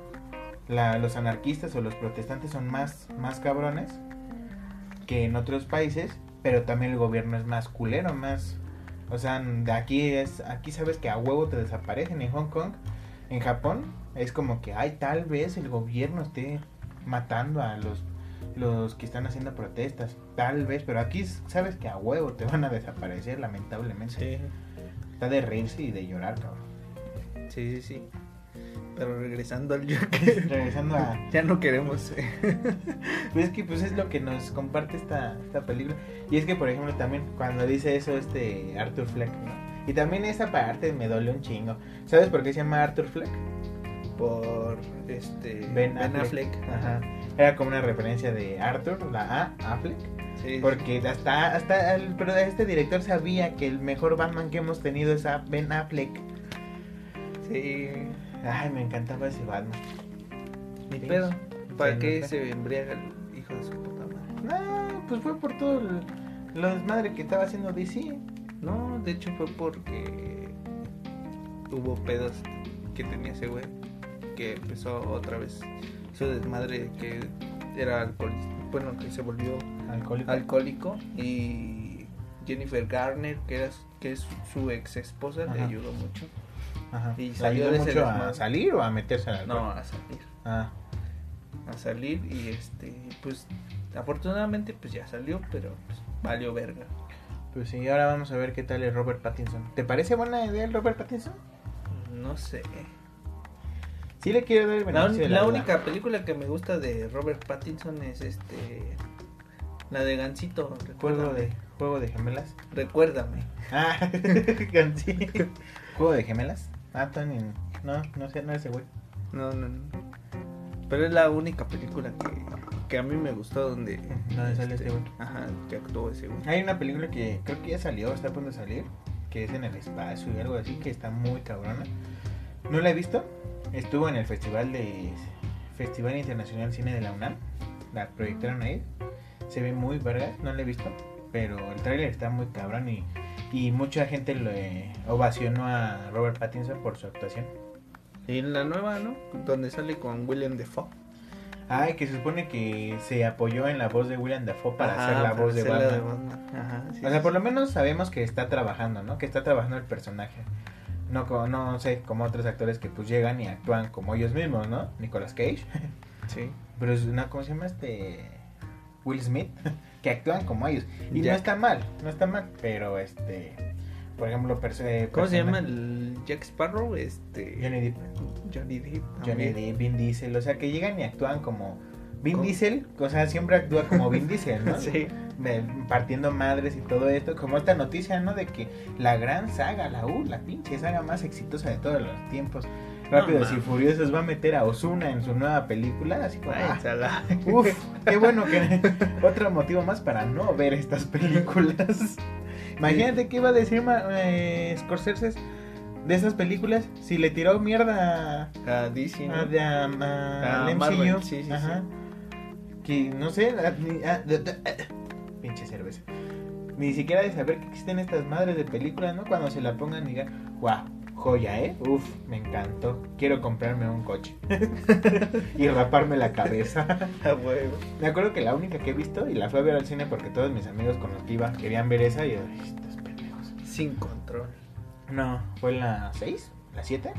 la- los anarquistas o los protestantes son más, más cabrones que en otros países, pero también el gobierno es más culero, más, o sea, de aquí es, aquí sabes que a huevo te desaparecen en Hong Kong, en Japón es como que, ay, tal vez el gobierno esté matando a los los que están haciendo protestas, tal vez, pero aquí sabes que a huevo te van a desaparecer, lamentablemente. Sí, Está de reírse y de llorar, cabrón. sí, sí, sí. Pero regresando al Joker. Regresando a, ya no queremos. Pues es que pues es lo que nos comparte esta, esta película. Y es que por ejemplo también cuando dice eso este Arthur Fleck, ¿no? Y también esa parte me dolió un chingo. ¿Sabes por qué se llama Arthur Fleck? Por este Ben Affleck. Ajá. Era como una referencia de Arthur, la A, Affleck. Sí. Porque hasta, hasta el, pero este director sabía que el mejor Batman que hemos tenido es a Ben Affleck. Sí. Ay, me encantaba ese Batman. Ni pedo. ¿Para Sí, qué no se embriaga el hijo de su puta madre? No, pues fue por todo el, lo desmadre que estaba haciendo DC. No, de hecho fue porque hubo pedos que tenía ese güey. Que empezó otra vez su desmadre de que era alcohólico. Bueno, que se volvió Alcohólico. alcohólico. Y Jennifer Garner, que, era, que es su ex esposa, le Ajá. ayudó mucho. Ajá. Y ¿Le salió ayudó de mucho a salir o a meterse al alcohol? No, a salir. Ah, A salir y este, pues afortunadamente pues ya salió, pero pues, valió verga. pues sí, ahora vamos a ver qué tal es Robert Pattinson. ¿Te parece buena idea el Robert Pattinson? No sé. Sí le quiero dar el La, de la duda. única película que me gusta de Robert Pattinson es este la de Gansito, Juego recuérdame. de, juego de gemelas. Recuérdame. Ah, sí. ¿Juego de gemelas? Ah, Tony. No, no sé, no es ese güey. No, no, no. Pero es la única película que, que a mí me gustó donde Donde sale este güey. Ajá, que actuó ese güey. Hay una película que creo que ya salió, está a punto de salir, que es en el espacio y algo así, que está muy cabrona. No la he visto. Estuvo en el festival de Festival Internacional de Cine de la UNAM. La proyectaron ahí. Se ve muy verga, no la he visto. Pero el tráiler está muy cabrón y, y mucha gente lo eh, ovacionó a Robert Pattinson por su actuación. Y en la nueva, ¿no? Donde sale con William Defoe. Ay, que se supone que se apoyó en la voz de William Dafoe para Ajá, hacer la voz de Batman. Ajá, sí, O sea, sí, por lo menos sabemos que está trabajando, ¿no? Que está trabajando el personaje. No, co- no sé, como otros actores que pues llegan y actúan como ellos mismos, ¿no? Nicolas Cage. Sí. Pero es una, ¿cómo se llama este? Will Smith. Que actúan como ellos. Y no está mal, no está mal. Pero este, por ejemplo, eh, ¿Cómo se llama el Jack Sparrow? Este. Johnny Depp. Johnny Depp. Johnny. Depp, Vin Diesel. O sea, que llegan y actúan como... Vin ¿Cómo? Diesel, o sea, siempre actúa como Vin Diesel, ¿no? Sí. de- partiendo madres y todo esto, como esta noticia, ¿no? De que la gran saga, la U, la pinche saga más exitosa de todos los tiempos, Rápidos No, y. Furiosos va a meter a Osuna en su nueva película, así como... ah, la- Uf, qué bueno que otro motivo más para no ver estas películas. Imagínate qué iba a decir eh, Scorsese de esas películas si le tiró mierda a, a DC, ¿no? a- a- a- A al Marvel, MCU. sí, sí, Ajá. Que no sé, a- ni- a- de- de- eh, pinche cerveza. Ni siquiera de saber que existen estas madres de películas, ¿no? Cuando se la pongan y digan, wow, joya, ¿eh? Uf, me encantó. Quiero comprarme un coche y raparme la cabeza. Me acuerdo que la única que he visto y la fui a ver al cine porque todos mis amigos con los que iba querían ver esa y yo, "Ay, estos pendejos. Sin control. No, fue la 6, la 7.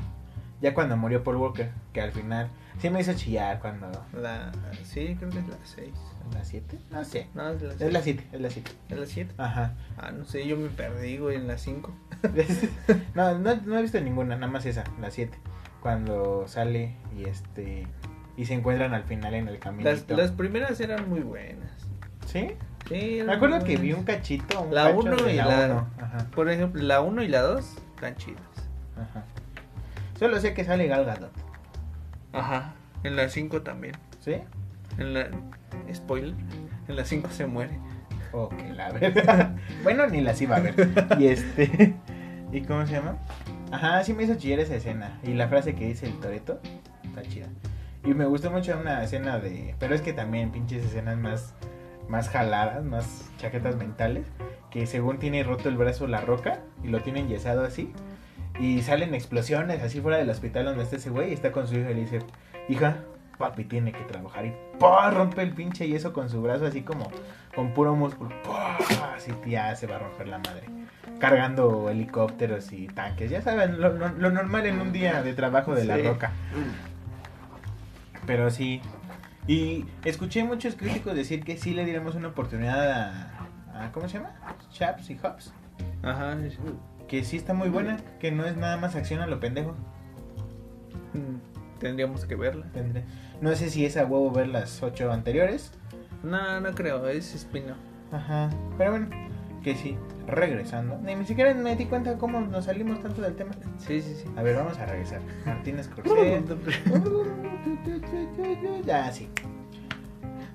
Ya cuando murió Paul Walker, que al final sí me hizo chillar cuando. La... Sí, creo que es la 6. ¿La 7? No sé. No, es la Es la 7, es la 7. ¿Es la 7? Ajá. Ah, no sé, yo me perdí, güey, en la 5. no, no, no he visto ninguna, nada más esa, la 7. Cuando sale y este. Y se encuentran al final en el caminito. Las, las primeras eran muy buenas. ¿Sí? Sí, Me acuerdo que vi un cachito. Un La cacho uno de y la- uno. Ajá. Por ejemplo, la 1 y la 2 están chidas. Ajá. Solo sé que sale Gal Gadot. Ajá. En la 5 también. ¿Sí? En la. Spoiler. En la 5 se muere. Ok, la verdad. bueno, ni las iba a ver. Y este. ¿Y cómo se llama? Ajá, sí me hizo chillar esa escena. Y la frase que dice el Toreto está chida. Y me gustó mucho una escena de. Pero es que también pinches escenas más. Más jaladas, más chaquetas mentales. Que según tiene roto el brazo la roca. Y lo tienen yesado así. Y salen explosiones así fuera del hospital donde está ese güey. Y está con su hija y le dice: Hija, papi tiene que trabajar. Y ¡pah! rompe el pinche yeso con su brazo así como con puro músculo. ¡pah! Así ya se va a romper la madre. Cargando helicópteros y tanques. Ya saben, lo, lo- lo normal en un día de trabajo de la Sí. roca. Pero sí. Y escuché muchos críticos decir que sí le diremos una oportunidad a. a- ¿Cómo se llama? Chaps y Hops. Ajá. es- Que sí está muy buena. Que no es nada más acción a lo pendejo. mm, Tendríamos que verla. Tendré- No sé si es a huevo ver las ocho anteriores. No, no creo, es espino. Ajá. Pero bueno, que sí. Regresando. Ni siquiera me di cuenta cómo nos salimos tanto del tema. Sí, sí, sí. A ver, vamos a regresar. Martínez Corsé. ya, sí.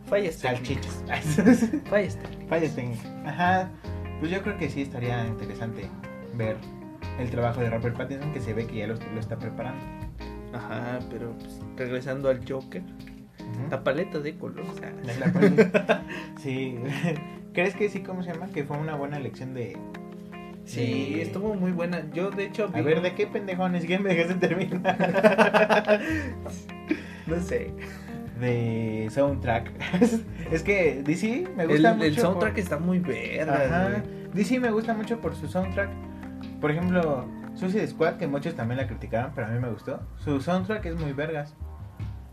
Fallas Salchichas. Fallas técnicas. Fallas técnicas. Ajá. Pues yo creo que sí estaría interesante ver el trabajo de Robert Pattinson que se ve que ya lo, lo está preparando. Ajá, pero pues, regresando al Joker, Ujú. la paleta de color. o sea, De la paleta. sí. ¿Crees que sí, cómo se llama? Que fue una buena elección de... Sí, de- estuvo muy buena. Yo, de hecho, A ver, ¿de qué pendejones? ¿Quién me dejaste terminar? no sé. de soundtrack. es que DC me El, gusta mucho. el soundtrack por- está muy verga. DC me gusta mucho por su soundtrack. Por ejemplo, Suicide Squad, que muchos también la criticaron, pero a mí me gustó. Su soundtrack es muy vergas.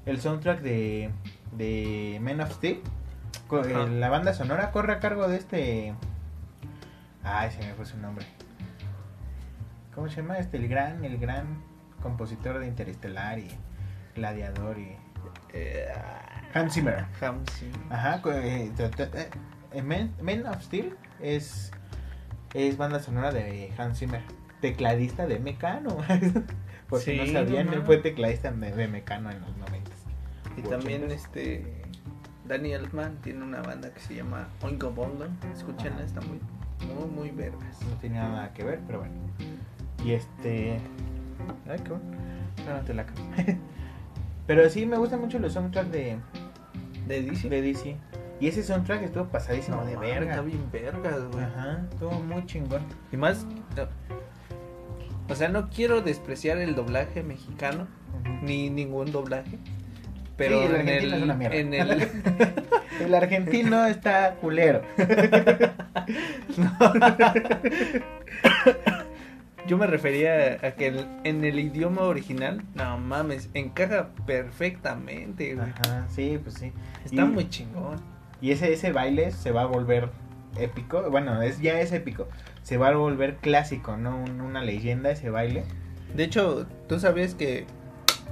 El soundtrack de, de Men of Steel, eh, la banda sonora corre a cargo de este. Ay, se me fue su nombre. ¿Cómo se llama? Este, el gran, el gran compositor de Interestelar y Gladiador y. Eh, Hans Zimmer. Hans Zimmer. Ajá, eh, Men, Men of Steel es, es banda sonora de Hans Zimmer, tecladista de Mecano. Porque Sí, no sabían, no él fue tecladista de, de Mecano en los 90. Y también este Danny Elfman tiene una banda que se llama Oingo Boingo. Escúchenla, está muy, muy, muy vergas. No tiene nada que ver, pero bueno. Y este. Ay, qué bueno. No, no te la. Pero sí, me gustan mucho los soundtracks de, ¿De DC? de DC. Y ese soundtrack estuvo pasadísimo No, de verga. Está bien vergas, güey. Ajá, estuvo muy chingón. Y más, o sea, no quiero despreciar el doblaje mexicano, ni ningún doblaje. Pero Sí, el en, el, es una mierda. en el El argentino está culero. yo me refería a que el- en el idioma original, no mames, encaja perfectamente, güey. Ajá, sí, pues sí. Está Y- muy chingón. Y ese, ese baile se va a volver épico. Bueno, es, ya es épico. Se va a volver clásico, ¿no? Un- una leyenda ese baile. De hecho, ¿tú sabías que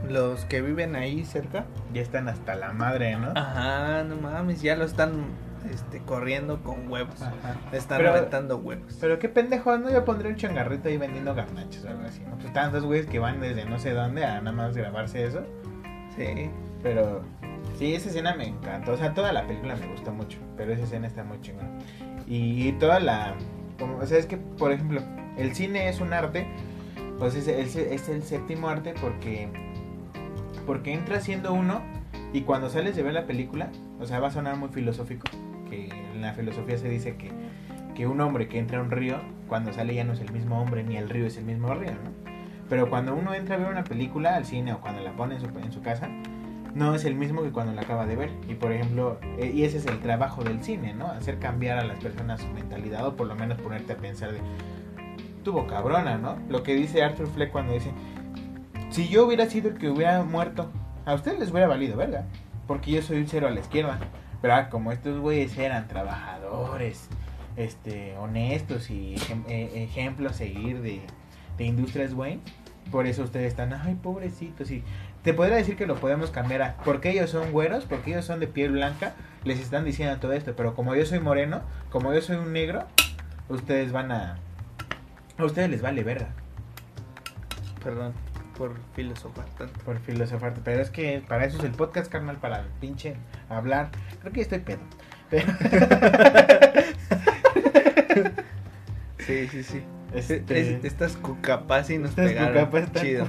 los que viven ahí cerca? Ya están hasta la madre, ¿no? Ajá, no mames, ya lo están este, corriendo con huevos. Ajá. Están Pero- huevos. Pero qué pendejo, ¿no? Yo pondré un changarrito ahí vendiendo garnachos o algo así, ¿no? Pues están dos güeyes que van desde no sé dónde a nada más grabarse eso. Sí. Pero sí, esa escena me encantó. O sea, toda la película me gustó mucho. Pero esa escena está muy chingona. Y toda la. Como, o sea, es que, por ejemplo, el cine es un arte. Pues es, el séptimo arte porque. Porque entra siendo uno. Y cuando sales de ver la película. O sea, va a sonar muy filosófico. Que en la filosofía se dice que. Que un hombre que entra a un río. Cuando sale ya no es el mismo hombre. Ni el río es el mismo río, ¿no? Pero cuando uno entra a ver una película al cine o cuando la pone en su casa, no es el mismo que cuando la acaba de ver. Y por ejemplo, eh, y ese es el trabajo del cine, ¿no? Hacer cambiar a las personas su mentalidad o por lo menos ponerte a pensar de, tuvo cabrona, ¿no? Lo que dice Arthur Fleck cuando dice, si yo hubiera sido el que hubiera muerto, a ustedes les hubiera valido, ¿verdad? Porque yo soy un cero a la izquierda. Pero ah, como estos güeyes eran trabajadores, este, honestos y eh, ejemplos a seguir de, de Industrias Wayne, por eso ustedes están, ay, pobrecitos. Y te podría decir que lo podemos cambiar a, porque ellos son güeros, porque ellos son de piel blanca, les están diciendo todo esto. Pero como yo soy moreno, como yo soy un negro, ustedes van a. A ustedes les vale verga Perdón por filosofar tanto. por filosofar. Pero es que para eso es el podcast, carnal, para pinche hablar. Creo que estoy pedo. Sí, sí, sí. Este- Es- estas cucapaz y nos Estas pegaron. cucapas están- Chido.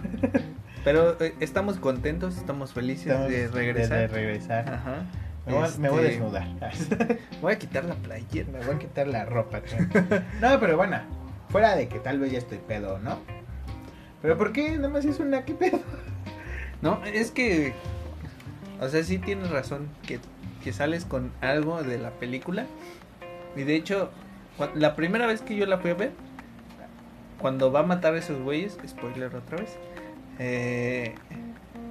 Pero eh, estamos contentos, estamos felices Estamos de regresar. de regresar. Ajá. Me, voy, a- me voy a Este, desnudar. Voy a quitar la playera. me voy a quitar la ropa. No, pero bueno, fuera de que tal vez ya estoy pedo, ¿no? Pero ¿por qué? Nada más es una que pedo. No, es que. O sea, sí tienes razón. Que, que sales con algo de la película. Y de hecho, la primera vez que yo la fui a ver, cuando va a matar a esos güeyes, spoiler otra vez. Eh,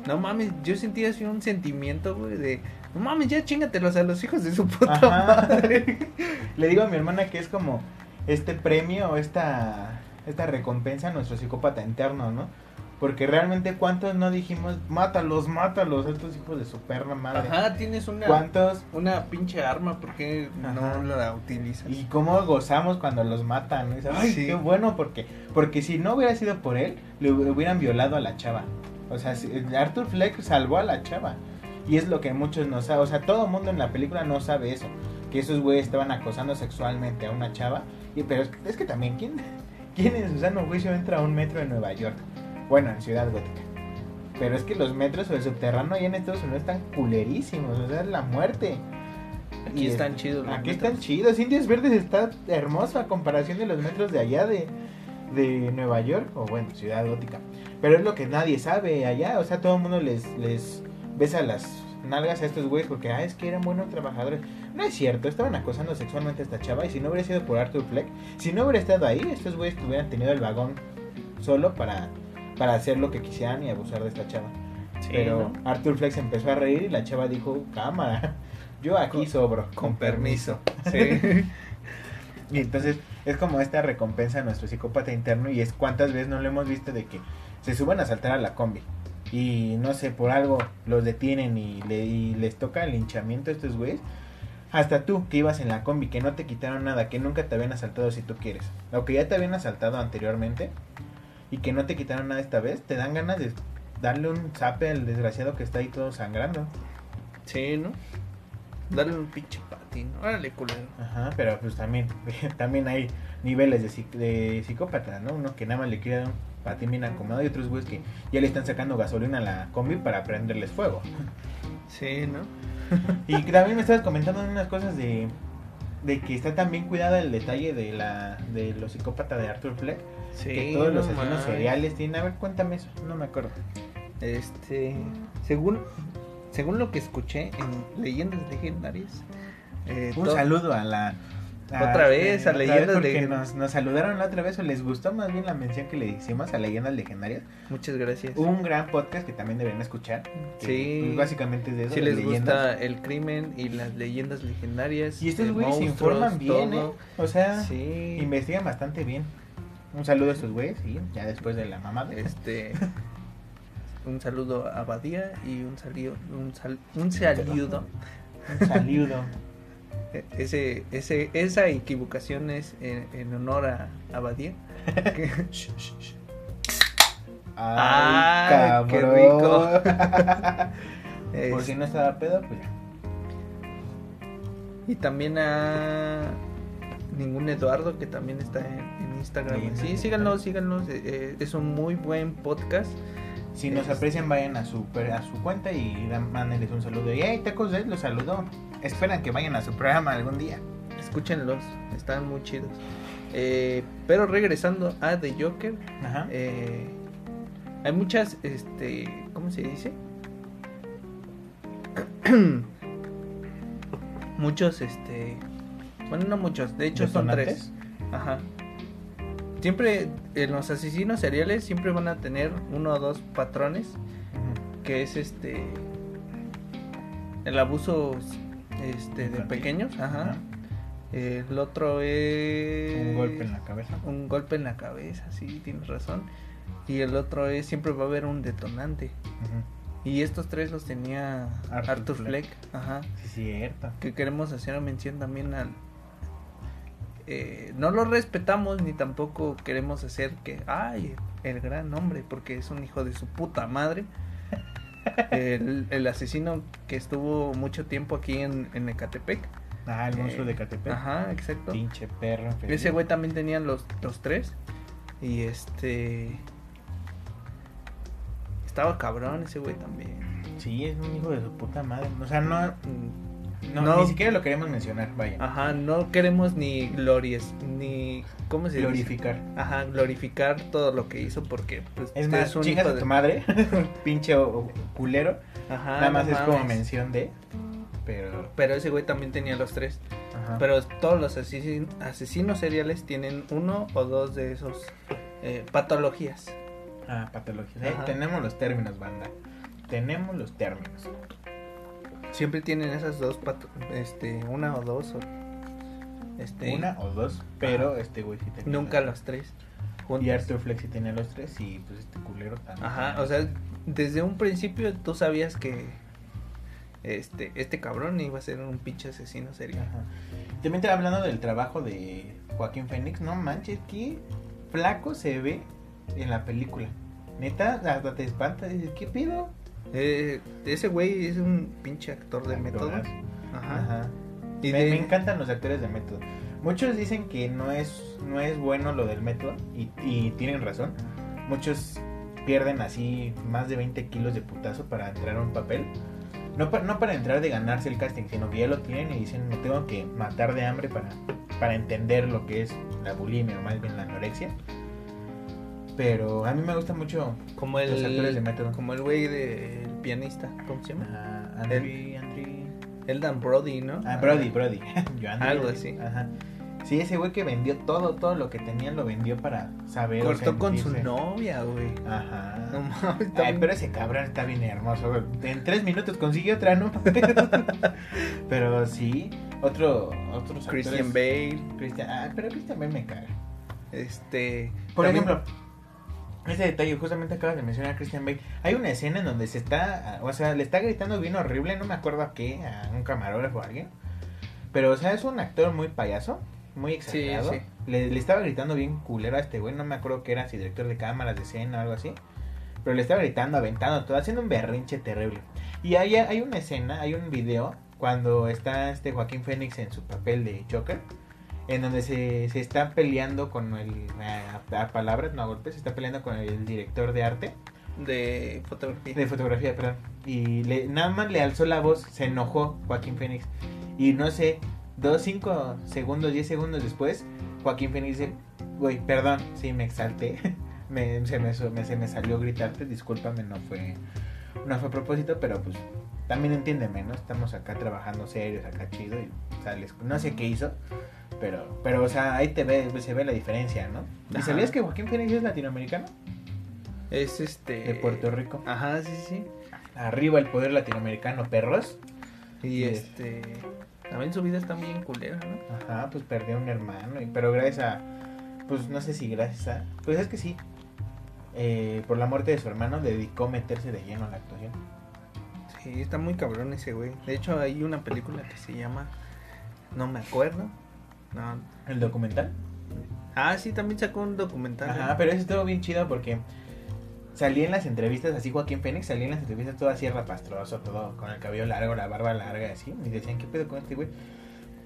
no mames, yo sentí así un sentimiento, güey, de. No mames, ya chingatelos a los hijos de su puta Ajá. madre. Le digo a mi hermana que es como este premio o esta, esta recompensa a nuestro psicópata interno, ¿no? Porque realmente cuántos no dijimos, mátalos, mátalos, estos hijos de su perra madre. Ajá, tienes una, ¿Cuántos? una pinche arma, ¿por qué Ajá. no la utilizas? Y cómo gozamos cuando los matan. ¿no? Ay, Sí. qué bueno, porque porque si no hubiera sido por él, le hub- hubieran violado a la chava. O sea, si- Arthur Fleck salvó a la chava. Y es lo que muchos no saben. O sea, todo el mundo en la película no sabe eso. Que esos güeyes estaban acosando sexualmente a una chava. Y, pero es, es que también, ¿quién, ¿quién en su sano juicio entra a un metro en Nueva York? Bueno, en Ciudad Gótica. Pero es que los metros o el subterráneo allá en Estados Unidos están culerísimos. O sea, es la muerte. Aquí Y están es- chidos. los Aquí metros. están chidos. Indios Verdes está hermoso a comparación de los metros de allá de, de Nueva York. O bueno, Ciudad Gótica. Pero es lo que nadie sabe allá. O sea, todo el mundo les, les besa las nalgas a estos güeyes porque, ah, es que eran buenos trabajadores. No es cierto, estaban acosando sexualmente a esta chava. Y si no hubiera sido por Arthur Fleck, si no hubiera estado ahí, estos güeyes hubieran tenido el vagón solo para, para hacer lo que quisieran y abusar de esta chava. Sí, Pero ¿no? Arthur se empezó a reír y la chava dijo, cámara, yo aquí Con- sobro. Con permiso. Sí. Y entonces es como esta recompensa a nuestro psicópata interno y es cuántas veces no lo hemos visto de que se suban a saltar a la combi y no sé, por algo los detienen y, le- y les toca el linchamiento a estos güeyes. Hasta tú que ibas en la combi, que no te quitaron nada, que nunca te habían asaltado si tú quieres. O que ya te habían asaltado anteriormente y que no te quitaron nada esta vez, te dan ganas de darle un zape al desgraciado que está ahí todo sangrando. Sí, ¿no? Darle un pinche patín. Órale, culero. Ajá, pero pues también, también hay niveles de, psic- de psicópata, ¿no? Uno que nada más le quiere dar un patín bien acomodado y otros güeyes que ya le están sacando gasolina a la combi para prenderles fuego. Sí, ¿no? Y también me estabas comentando unas cosas de, de que está tan bien cuidado el detalle de la de los psicópatas de Arthur Fleck, Sí. que todos los no asesinos mames. seriales tienen, a ver, cuéntame eso, no me acuerdo. Este, según según lo que escuché en Leyendas Legendarias, eh, Un saludo a la... Otra vez, a otra Leyendas porque Legen- nos, nos saludaron la otra vez o les gustó más bien la mención que le hicimos a Leyendas Legendarias. Muchas gracias. Un gran podcast que también deberían escuchar. Sí. pues, básicamente es de eso. si les leyendas. gusta el crimen y las leyendas legendarias, Y estos güeyes se informan bien, todo. ¿eh? O sea, Sí. investigan bastante bien. Un saludo a estos güeyes, y ya después de la mamada. Este un saludo a Badía y un saludo un, sal- un saludo Un saludo. e- ese, ese, esa equivocación es en, en honor a, a Badía. Qué cabrón. Por si no estaba pedo, pues ya. Y también a ningún Eduardo que también está en Instagram. Sí, Sí, en síganlo, Instagram. síganlo. eh, eh, es un muy buen podcast. Si nos aprecian, vayan a su, a su cuenta y mándenles un saludo. Y hey, tacos los saludó. Esperan que vayan a su programa algún día. Escúchenlos, están muy chidos. Eh, pero regresando a The Joker, Ajá. eh, hay muchas, este, ¿cómo se dice? muchos, este, bueno, no muchos, de hecho son tres. Ajá. Siempre en los asesinos seriales siempre van a tener uno o dos patrones, que es este el abuso este de pequeños, ajá. Ajá. El otro es Un golpe en la cabeza. un golpe en la cabeza, sí, tienes razón. Y el otro es siempre va a haber un detonante. Ujú. Y estos tres los tenía Arthur Arthur, Fleck. Fleck. Ajá. Sí, cierto. Que queremos hacer mención también al. Eh, no lo respetamos ni tampoco queremos hacer que. ¡Ay! El gran hombre, porque es un hijo de su puta madre. El, el asesino que estuvo mucho tiempo aquí en, en Ecatepec. Ah, el monstruo Eh, de Catepec. Ajá, exacto. Pinche perro. Ese güey también tenía los, los tres. Y este. Estaba cabrón ese güey también. Sí, es un hijo de su puta madre. O sea, no, Mm, no, No. ni siquiera lo queremos mencionar, vaya. Ajá, no queremos ni glories, ni. ¿Cómo se dice? Glorificar. Ajá, glorificar todo lo que hizo porque. Pues, Es más, un chingas hijo a de- tu madre, pinche o- o culero. Ajá, Nada más no es como mención de. Pero. Pero ese güey también tenía los tres. Ajá. Pero todos los asesin- asesinos seriales tienen uno o dos de esos eh, patologías. Ah, patologías. Eh, tenemos los términos, banda. Tenemos los términos. Siempre tienen esas dos, pato- este, una o dos. O, este, Una o dos, pero este güey sí tenía. Nunca los tres. juntos. Y Arthur Flex sí tenía los tres y pues este culero también. Ajá, o sea, desde un principio tú sabías que este, este cabrón iba a ser un pinche asesino serial. Ajá. También te hablando del trabajo de Joaquín Phoenix, no manches, qué flaco se ve en la película. Neta, hasta te espanta, dices, ¿qué pido? Eh, ese güey es un pinche actor de método. Ajá. Ajá. Y me, de- me encantan los actores de método. Muchos dicen que no es, no es bueno lo del método y, y tienen razón. Muchos pierden así más de 20 kilos de putazo para entrar a un papel. No, pa- no para entrar de ganarse el casting, sino que ya lo tienen y dicen me tengo que matar de hambre para, para entender lo que es la bulimia o más bien la anorexia. Pero a mí me gusta mucho Como el, los actores de método. como el güey del pianista, ¿cómo se llama? Ah, Andri- Andri- Eldan Brody, ¿no? Ah, Brody, Brody. Yo Algo así. Ajá. Sí, ese güey que vendió todo, todo lo que tenía lo vendió para saber. Cortó con su novia, güey. Ajá. No mames, está Ay, pero ese cabrón está bien hermoso. güey. En tres minutos consiguió otra, ¿no? pero sí, otro, otros Christian actores- Bale, Christian, ah, pero Christian Bale me caga. este... Por también- ejemplo, ese detalle, justamente acabas de mencionar a Christian Bale. Hay una escena en donde se está, o sea, le está gritando bien horrible, no me acuerdo a qué, a un camarógrafo o a alguien. Pero, o sea, es un actor muy payaso, muy exagerado. sí. Le, le estaba gritando bien culero a este güey, no me acuerdo qué era, si director de cámaras, de escena o algo así. Pero le estaba gritando, aventando todo, haciendo un berrinche terrible. Y hay, hay una escena, hay un video, cuando está este Joaquín Phoenix en su papel de Joker en donde se, se está peleando con el a, a palabras, no a golpes, se está peleando con el director de arte, de fotografía. de fotografía, perdón, y le, nada más le alzó la voz, se enojó Joaquín Phoenix, y no sé, dos, cinco segundos, diez segundos después, Joaquín Phoenix dice, güey, perdón, sí, me exalté, me, se, me, se me salió gritarte, discúlpame, no fue, no fue a propósito, pero pues también entiéndeme, ¿no? Estamos acá trabajando serios, acá chido, y o sea, les- no sé qué hizo, pero, pero, o sea, ahí te ve, se ve la diferencia, ¿no? ¿Y sabías que Joaquín Phoenix es latinoamericano? Es este... De Puerto Rico. Ajá, sí, sí. Arriba el poder latinoamericano, perros. Y este... También su vida está bien culera, ¿no? Ajá, pues perdió un hermano, pero gracias a, pues no sé si gracias a, pues es que sí, eh, por la muerte de su hermano dedicó a meterse de lleno a la actuación. Sí, está muy cabrón ese güey. De hecho, hay una película que se llama no me acuerdo. No. ¿El documental? Ah, sí, también sacó un documental. Ajá, pero eso estuvo bien chido porque salía en las entrevistas, así Joaquín Fénix salía en las entrevistas todo así rapastroso, todo con el cabello largo, la barba larga, y así. Y decían, ¿qué pedo con este güey?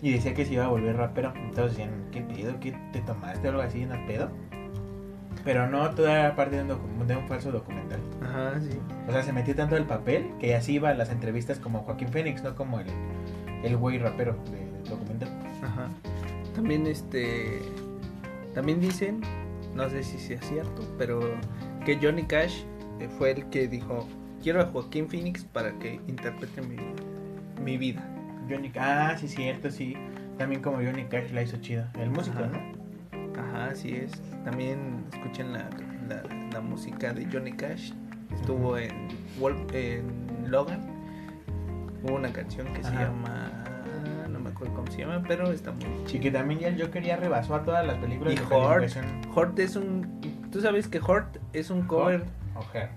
Y decía que se iba a volver rapero. Entonces decían, ¿qué pedo? ¿Qué te tomaste o algo así? ¿No pedo? Pero no, todo era parte de un, de un falso documental. Ajá, sí. O sea, se metió tanto el papel que así iba a las entrevistas como Joaquín Fénix, no como el, el güey rapero del documental. También este también dicen, no sé si sea cierto, pero que Johnny Cash eh, fue el que dijo, "Quiero a Joaquín Phoenix para que interprete mi, mi vida." Johnny Ah, sí, cierto, sí. También como Johnny Cash la hizo chido. El músico, Ajá. ¿no? Ajá, así es. También escuchen la, la, la música de Johnny Cash. Estuvo en, Wolf- en Logan. Hubo una canción que se llama. Acuerdo cómo se llama, pero está muy Y chida. que también ya el Joker ya rebasó a todas las películas Y de Hort. Hort es un. ¿Tú sabes que Hort es un cover? O Her.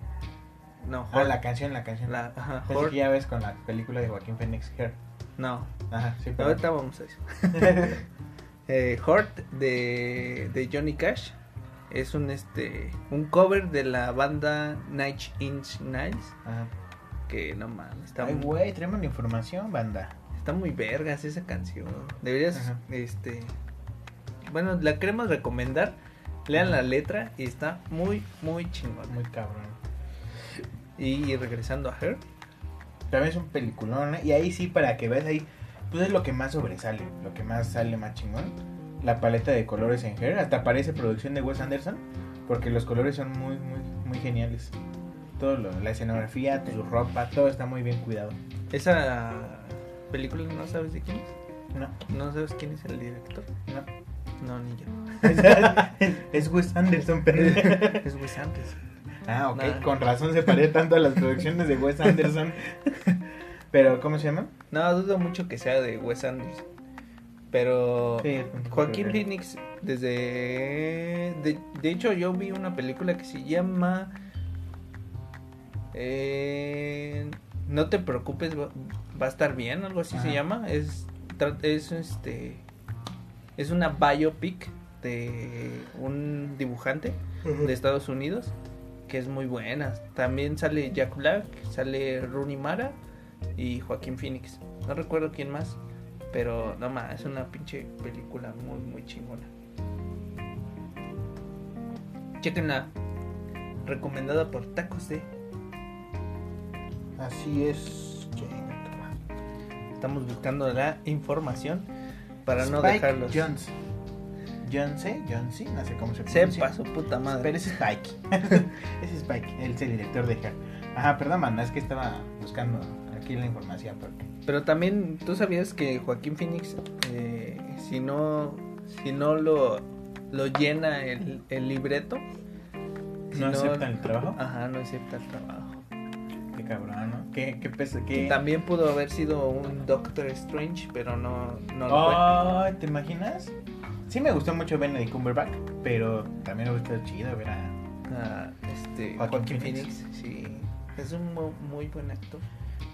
No, Ah, Hort. la canción, la canción. la- ajá, Pensé Hort. que ya ves con la película de Joaquín Phoenix, Her. No, Ajá, sí, pero... ahorita vamos a eso. Eh, Hort de, de Johnny Cash es un este un cover de la banda Nine Inch Nails Ajá. que no mames está, Ay, muy- güey, tremenda información, banda. Está muy vergas esa canción deberías Ajá. este bueno la queremos recomendar lean la letra y está muy muy chingón Muy cabrón. y regresando a Her También es un peliculón, ¿eh? Y ahí sí, para que veas ahí, pues es lo que más sobresale, lo que más sale más chingón. La paleta de colores en Her, hasta parece producción de Wes Anderson, porque los colores son muy, muy, muy geniales. Todo lo, la escenografía, su ropa, todo está muy bien cuidado. esa película no sabes de quién es No, no sabes quién es el director no. no ni yo es Wes Anderson, pendejo. es Wes Anderson Ah, ok, con razón se parece tanto a las producciones de Wes Anderson. Pero, ¿cómo se llama? No, dudo mucho que sea de Wes Anderson. Pero Sí, Joaquín Phoenix, desde... De, de hecho, yo vi una película que se llama... eh, no te preocupes, va, va a estar bien, algo así se llama. Es, es, este, es una biopic de un dibujante de Estados Unidos que es muy buena. También sale Jack Black, sale Rooney Mara y Joaquín Phoenix. No recuerdo quién más, pero no más, es una pinche película muy muy chingona. Chequenla. Recomendada por Tacos de. Así es. Estamos buscando la información para no dejarlos. Jones. Jonce, Jonce, no sé cómo se pronuncia. Sepa su puta madre. Pero ese es Spike. ese es Spike, él es el director de Her. Ajá, perdón, manda, es que estaba buscando aquí la información porque. Pero también, ¿tú sabías que Joaquín Phoenix, eh, si no, si no lo, lo llena el, el libreto, ¿No aceptan el trabajo? Ajá, no acepta el trabajo. Cabrón, ¿no? Qué, qué. También pudo haber sido un Doctor Strange, pero no, no lo fue. Ay, ¿te imaginas? Sí me gustó mucho Benedict Cumberbatch, pero también me gustó chido ver a... Ah, este, Joaquín, Phoenix. Phoenix, sí. Es un mu- muy buen actor.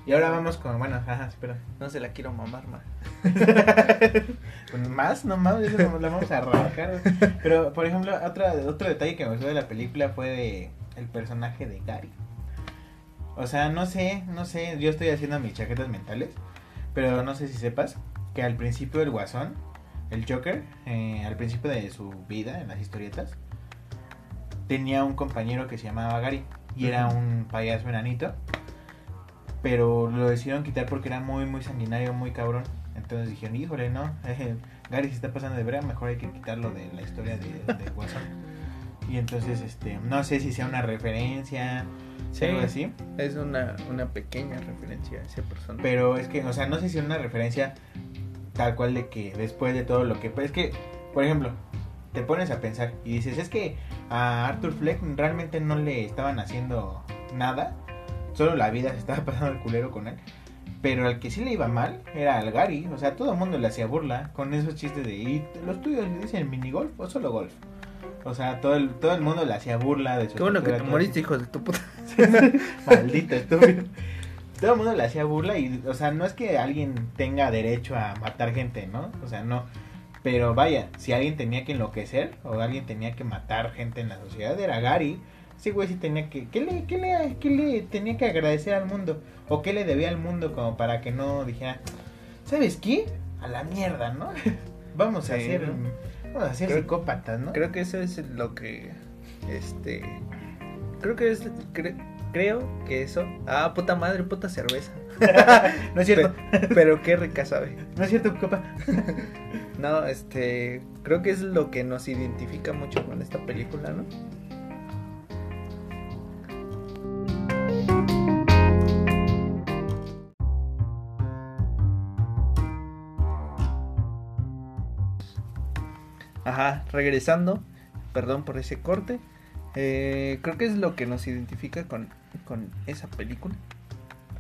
Y ahora vamos con, bueno, ajá, espera. No se la quiero mamar más. Pues más, no más, la vamos a arrancar. Pero, por ejemplo, otra, otro detalle que me gustó de la película fue de el personaje de Gary. O sea, no sé, no sé, yo estoy haciendo mis chaquetas mentales, pero no sé si sepas que al principio el Guasón, el Joker, eh, al principio de su vida en las historietas, tenía un compañero que se llamaba Gary y era un payaso enanito, pero lo decidieron quitar porque era muy, muy sanguinario, muy cabrón. Entonces dijeron, híjole, no, eh, Gary se está pasando de brea, mejor hay que quitarlo de la historia de, de Guasón. Y entonces, este, no sé si sea una referencia, Sí. algo así. Es una, una pequeña referencia a ese personaje. Pero es que, o sea, no sé si es una referencia tal cual de que después de todo lo que... Pues es que, por ejemplo, te pones a pensar y dices, es que a Arthur Fleck realmente no le estaban haciendo nada, solo la vida se estaba pasando el culero con él. Pero al que sí le iba mal era al Gary, o sea, todo el mundo le hacía burla con esos chistes de, ¿y los tuyos le dicen minigolf o solo golf? O sea, todo el, todo el mundo le hacía burla de su Qué bueno que te todo moriste, hijo de tu puta. Maldito estúpido. todo el mundo le hacía burla y, o sea, no es que alguien tenga derecho a matar gente, ¿no? O sea, no. Pero vaya, si alguien tenía que enloquecer o alguien tenía que matar gente en la sociedad, era Gary. Sí, güey, sí tenía que... ¿qué le, qué, le, ¿Qué le tenía que agradecer al mundo? ¿O qué le debía al mundo como para que no dijera, ¿sabes qué? A la mierda, ¿no? vamos a hacer... ¿no? Ser Creo- ¿no? Creo que eso es lo que. Este. Creo que es. cre- creo que eso. Ah, puta madre, puta cerveza. no es cierto. Pe- pero qué rica sabe. No es cierto, copa. No, este. Creo que es lo que nos identifica mucho con esta película, ¿no? Ajá, regresando, perdón por ese corte. eh, creo que es lo que nos identifica con, con esa película.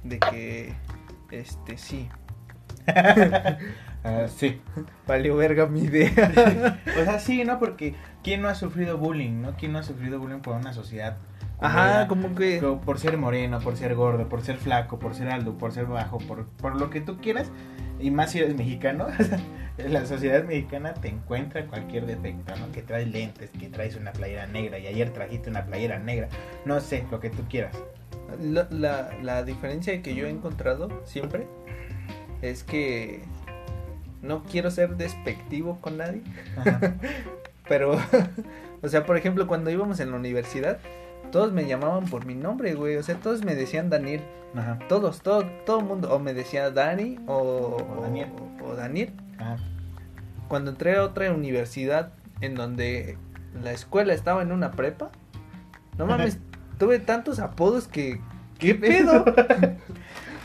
De que, este, sí, Ah, sí. valió verga mi idea. O sea, sí, ¿no? Porque ¿quién no ha sufrido bullying, no? ¿Quién no ha sufrido bullying por una sociedad? Ajá, como que. Por ser moreno, por ser gordo, por ser flaco, por ser alto, por ser bajo, por, por lo que tú quieras. Y más si eres mexicano, la sociedad mexicana te encuentra cualquier defecto, ¿no? Que traes lentes, que traes una playera negra y ayer trajiste una playera negra. No sé, lo que tú quieras. La, la, la diferencia que yo he encontrado siempre es que no quiero ser despectivo con nadie, pero, o sea, por ejemplo, cuando íbamos en la universidad, todos me llamaban por mi nombre, güey, o sea, todos me decían Daniel, Ajá. todos, todo, todo el mundo, o me decía Dani o, O Daniel. o- o Daniel. Ajá. Cuando entré a otra universidad en donde la escuela estaba en una prepa, no mames, tuve tantos apodos que... ¿Qué pedo?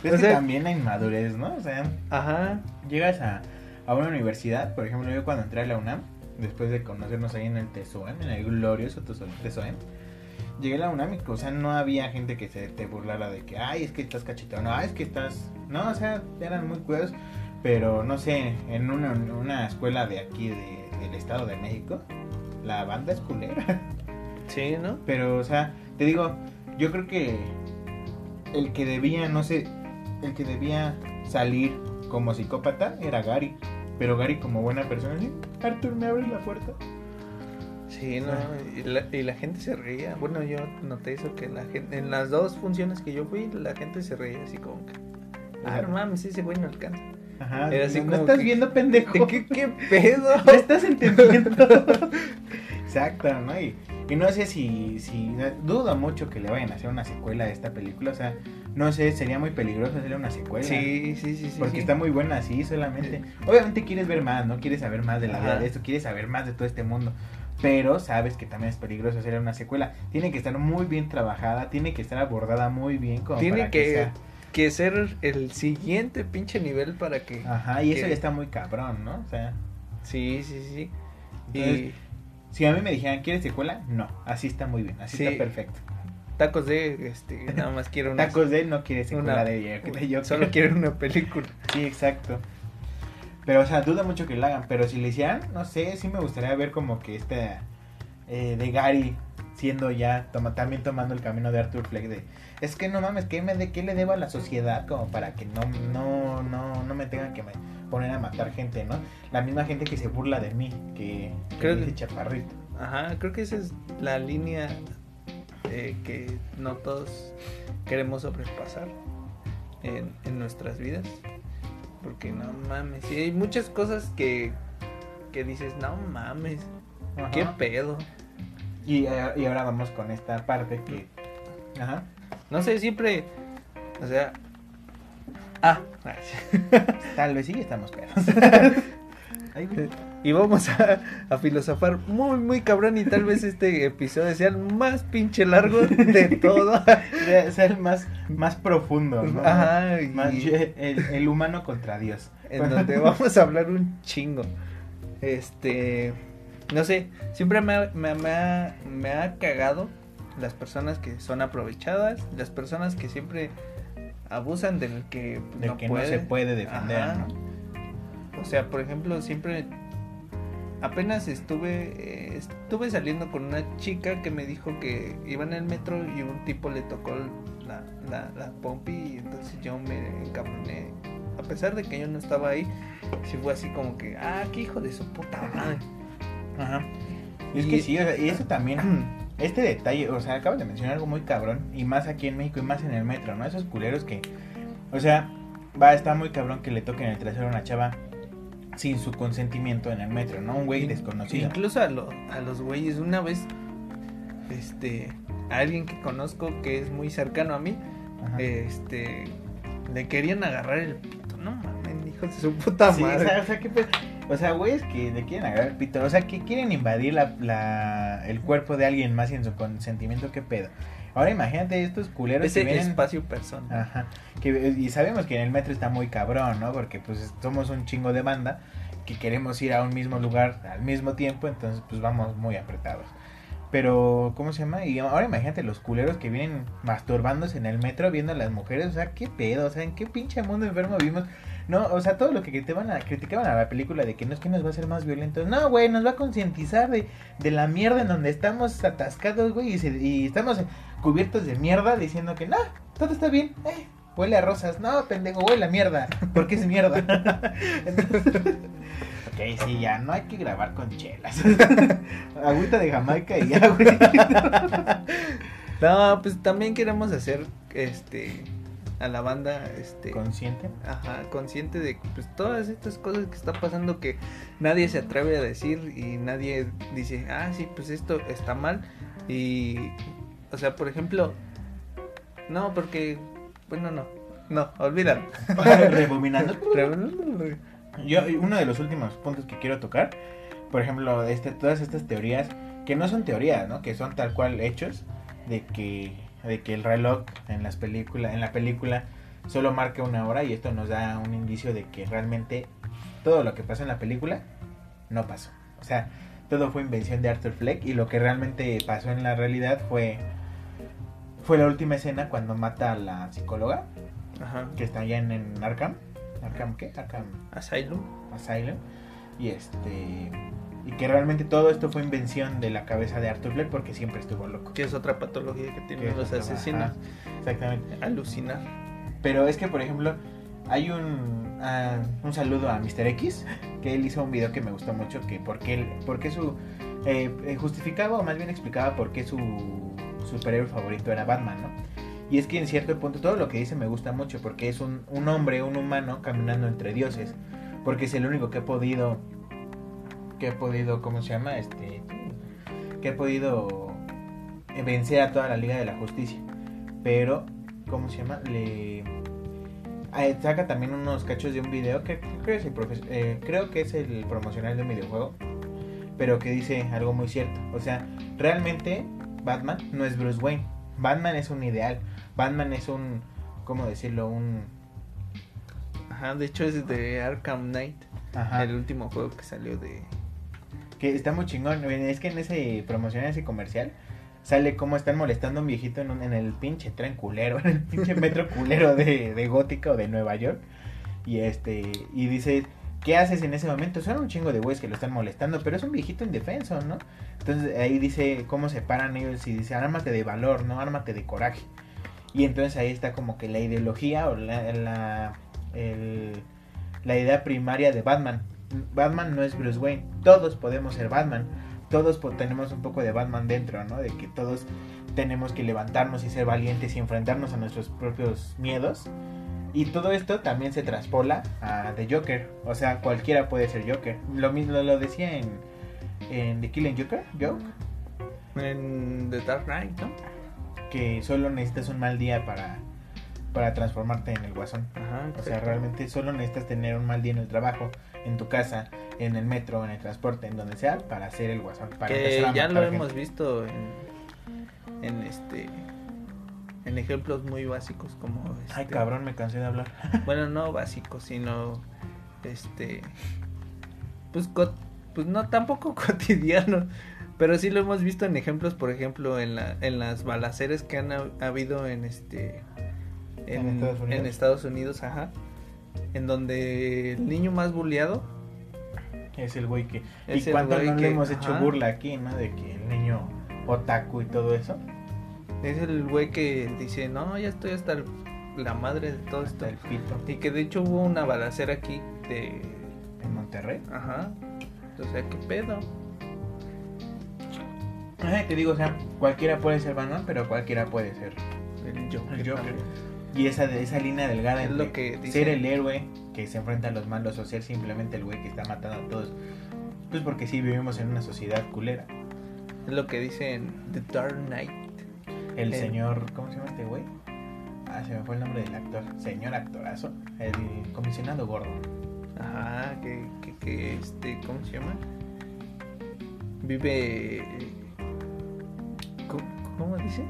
Es O que sea- también la inmadurez, ¿no? O sea, Ajá. llegas a, a una universidad, por ejemplo, yo cuando entré a la UNAM, después de conocernos ahí en el TESOEM, en el glorioso TESOEM, llegué a la UNAM o sea, no había gente que se te burlara de que, ay, es que estás cachetado, no, ay, es que estás, no, o sea, eran muy cuidados, pero no sé, en una, una escuela de aquí, de- del Estado de México, la banda es culera. Sí, ¿no? Pero, o sea, te digo, yo creo que el que debía, no sé, el que debía salir como psicópata era Gary. Pero Gary como buena persona, sí, Arthur, ¿me abres la puerta? Sí, no. Y la, y la gente se reía. Bueno, yo noté eso que la gente, en las dos funciones que yo fui, la gente se reía así como que. Ah, no mames, ese güey no alcanza. Ajá, Era así no, no como estás que- viendo, pendejo. ¿Qué, qué pedo? No estás entendiendo. Exacto, ¿no? Y, y no sé si, si, dudo mucho que le vayan a hacer una secuela de esta película, o sea, no sé, sería muy peligroso hacerle una secuela. Sí, sí, sí, sí. Porque sí. está muy buena así solamente. Obviamente quieres ver más, ¿no? Quieres saber más de la vida de esto, quieres saber más de todo este mundo. Pero sabes que también es peligroso hacer una secuela. Tiene que estar muy bien trabajada, tiene que estar abordada muy bien como Tiene para que, que, sea. que ser el siguiente pinche nivel para que. Ajá, y eso ya está muy cabrón, ¿no? O sea, Sí, sí, sí. Entonces, Y si a mí me dijeran, ¿quieres secuela? No, así está muy bien, así Sí. está perfecto. tacos de. Este, nada más quiero una. Tacos de no quiere secuela una- de, Joker. Solo quiero una película. Sí, exacto. Pero, o sea, duda mucho que lo hagan. Pero si le hicieran, no sé, sí me gustaría ver como que este eh, de Gary siendo ya, toma, también tomando el camino de Arthur Fleck de, es que no mames, ¿qué, me de, ¿qué le debo a la sociedad como para que no, no, no, no me tengan que me poner a matar gente, ¿no? La misma gente que se burla de mí, que, Creo dice que- chaparrito. Ajá, creo que esa es la línea eh, que no todos queremos sobrepasar en, en nuestras vidas. Porque no mames, sí, hay muchas cosas que, que dices, no mames, qué pedo. Y, eh, y ahora vamos con esta parte que... Ajá. No sé, siempre, o sea... Ah, Tal vez sí estamos pedos. Güey. Y vamos a, a filosofar muy, muy cabrón y tal vez este episodio sea el más pinche largo de todo. Sea- el más, más profundo, ¿no? Ajá, Más el, el humano contra Dios. en donde vamos a hablar un chingo. Este, no sé, siempre me ha, me, me ha, me ha cagado las personas que son aprovechadas, las personas que siempre abusan del que no que puede. no se puede defender. O sea, por ejemplo, siempre apenas estuve eh, estuve saliendo con una chica que me dijo que iba en el metro y un tipo le tocó la, la, la pompi y entonces yo me encabroné. A pesar de que yo no estaba ahí, sí fue así como que, ah, qué hijo de su puta madre. Ajá. Y es Y- que sí, o sea, y eso también, este detalle, o sea, acabas de mencionar algo muy cabrón, y más aquí en México y más en el metro, ¿no? Esos culeros que, o sea, va a estar muy cabrón que le toquen el trasero a una chava sin su consentimiento en el metro, ¿no? Un güey desconocido. Incluso a, lo- a los güeyes, una vez, este, a alguien que conozco que es muy cercano a mí, Ajá. este, le querían agarrar el pito. No mames, hijos de su puta Sí, o madre. sea, o sea, que pues, o sea, güeyes que le quieren agarrar el pito, o sea, que quieren invadir la, la- el cuerpo de alguien más sin su consentimiento, qué pedo. Ahora imagínate estos culeros Ese que vienen... espacio personal. Ajá. Que, y sabemos que en el metro está muy cabrón, ¿no? Porque pues somos un chingo de banda que queremos ir a un mismo lugar al mismo tiempo, entonces pues vamos muy apretados. Pero, ¿cómo se llama? Y ahora imagínate los culeros que vienen masturbándose en el metro viendo a las mujeres, o sea, qué pedo, o sea, en qué pinche mundo enfermo vivimos. No, o sea, todo lo que te van a criticaban a la película de que no es que nos va a hacer más violentos. No, güey, nos va a concientizar de, de la mierda en donde estamos atascados, güey, y, se- y estamos cubiertos de mierda diciendo que no, todo está bien. Eh, huele a rosas. No, pendejo, huele a mierda. Porque es mierda. Entonces, ok, sí, ya, no hay que grabar con chelas. Agüita de Jamaica y ya, güey. No, pues también queremos hacer, este, a la banda, este, Consciente. ajá, consciente de pues, todas estas cosas que está pasando que nadie se atreve a decir y nadie dice, ah, sí, pues esto está mal. Y, o sea, por ejemplo, no, porque, bueno, no, no, olvídalo. Rebominando. Yo, uno de los últimos puntos que quiero tocar, por ejemplo, este, todas estas teorías, que no son teorías, ¿no? Que son tal cual hechos, de que, de que el reloj en las películas, en la película solo marca una hora y esto nos da un indicio de que realmente todo lo que pasó en la película no pasó. O sea, todo fue invención de Arthur Fleck y lo que realmente pasó en la realidad fue fue la última escena cuando mata a la psicóloga Ajá, que está allá en, en Arkham. Arkham qué? Arkham Asylum. Asylum y este y que realmente todo esto fue invención de la cabeza de Arthur Fleck porque siempre estuvo loco. Que es otra patología que tienen los asesinos. exactamente. Alucinar. Pero es que por ejemplo hay un ah, un saludo a Mr. X que él hizo un video que me gustó mucho que porque él porque su eh, eh, justificaba o más bien explicaba por qué su superhéroe favorito era Batman, ¿no? Y es que en cierto punto todo lo que dice me gusta mucho porque es un, un hombre, un humano caminando entre dioses. Porque es el único que ha podido, que ha podido, ¿cómo se llama? Este, que ha podido vencer a toda la Liga de la Justicia. Pero, ¿cómo se llama? Le ah, saca también unos cachos de un video que creo, es el eh, creo que es el promocional de un videojuego. Pero que dice algo muy cierto. O sea, realmente Batman no es Bruce Wayne. Batman es un ideal. Batman es un, ¿cómo decirlo? Un... Ajá, de hecho es de Arkham Knight, Ajá. el último juego que salió de... Que está muy chingón. Es que en ese promoción, en ese comercial, sale como están molestando a un viejito en, un- en el pinche tren culero, en el pinche metro culero de, de Gótica o de Nueva York. Y este, y dice, ¿qué haces en ese momento? Son un chingo de güeyes que lo están molestando, pero es un viejito indefenso, ¿no? Entonces ahí dice cómo se paran ellos y dice, ármate de valor, ¿no? Ármate de coraje. Y entonces ahí está como que la ideología o la, la, la idea primaria de Batman. Batman no es Bruce Wayne. Todos podemos ser Batman. Todos tenemos un poco de Batman dentro, ¿no? De que todos tenemos que levantarnos y ser valientes y enfrentarnos a nuestros propios miedos. Y todo esto también se traspola a The Joker. O sea, cualquiera puede ser Joker. Lo mismo lo decía en, en The Killing Joker, Joke, En The Dark Knight, ¿no? que solo necesitas un mal día para, para transformarte en el guasón. Ajá, O sea, realmente solo necesitas tener un mal día en el trabajo, en tu casa, en el metro, en el transporte, en donde sea, para hacer el guasón. Para que empezar a ya lo hemos visto en, en este en ejemplos muy básicos como Ay, este, cabrón, me cansé de hablar. bueno no básicos sino este pues co- pues no tampoco cotidianos pero sí lo hemos visto en ejemplos por ejemplo en la en las balaceres que han ha- habido en este ¿En Estados Unidos? en Estados Unidos, ajá en donde el niño más bulleado Es el güey que... Es y cuánto no que- hemos hecho ajá. burla aquí, ¿no? De que el niño otaku y todo eso. Es el güey que dice, no, ya estoy hasta el- la madre de todo esto. El pito. Y que de hecho hubo una balacera aquí de... En Monterrey. Ajá. Sea, ¿qué pedo? Te digo, o sea, cualquiera puede ser Batman, pero cualquiera puede ser El Joker. el Joker. Y esa, esa línea delgada Es lo que ser el héroe que se enfrenta a los malos o ser simplemente el güey que está matando a todos. Pues porque sí vivimos en una sociedad culera. Es lo que dicen The Dark Knight. El El- señor, ¿cómo se llama este güey? Ah, se me fue el nombre del actor. Señor actorazo. El comisionado gordo. Ajá, que, que, que este, ¿cómo se llama? Vive... ¿Cómo, cómo dice?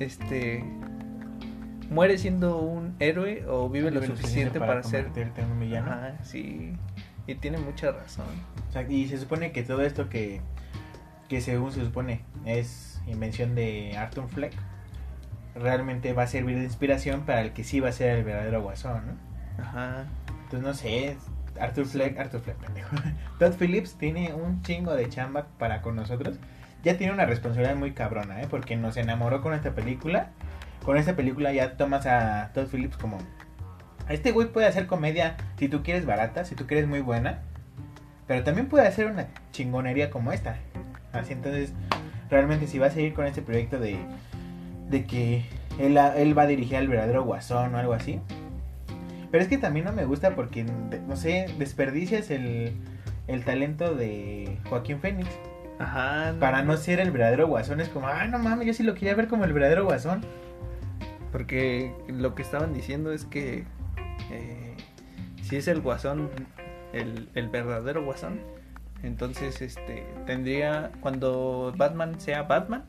Este... Muere siendo un héroe o vive lo suficiente para, ser... convertirte en un villano. Ajá, sí. Y tiene mucha razón. O sea, y se supone que todo esto que, que según se supone es invención de Arthur Fleck, realmente va a servir de inspiración para el que sí va a ser el verdadero guasón, ¿no? Ajá. Entonces no sé, Arthur Fleck, Arthur Fleck, pendejo. Todd Phillips tiene un chingo de chamba para con nosotros. Ya tiene una responsabilidad muy cabrona, ¿eh? Porque nos enamoró con esta película. Con esta película ya tomas a Todd Phillips como... Este güey puede hacer comedia si tú quieres barata, si tú quieres muy buena. Pero también puede hacer una chingonería como esta. Así entonces, realmente si va a seguir con este proyecto de, de que él, él va a dirigir al verdadero guasón o algo así. Pero es que también no me gusta porque, no sé, desperdicias el, el talento de Joaquín Phoenix. Ajá. Para no ser el verdadero guasón es como, ah, no mames, yo sí lo quería ver como el verdadero guasón. Porque lo que estaban diciendo es que eh, si es el guasón, el, el verdadero guasón, entonces este tendría, cuando Batman sea Batman,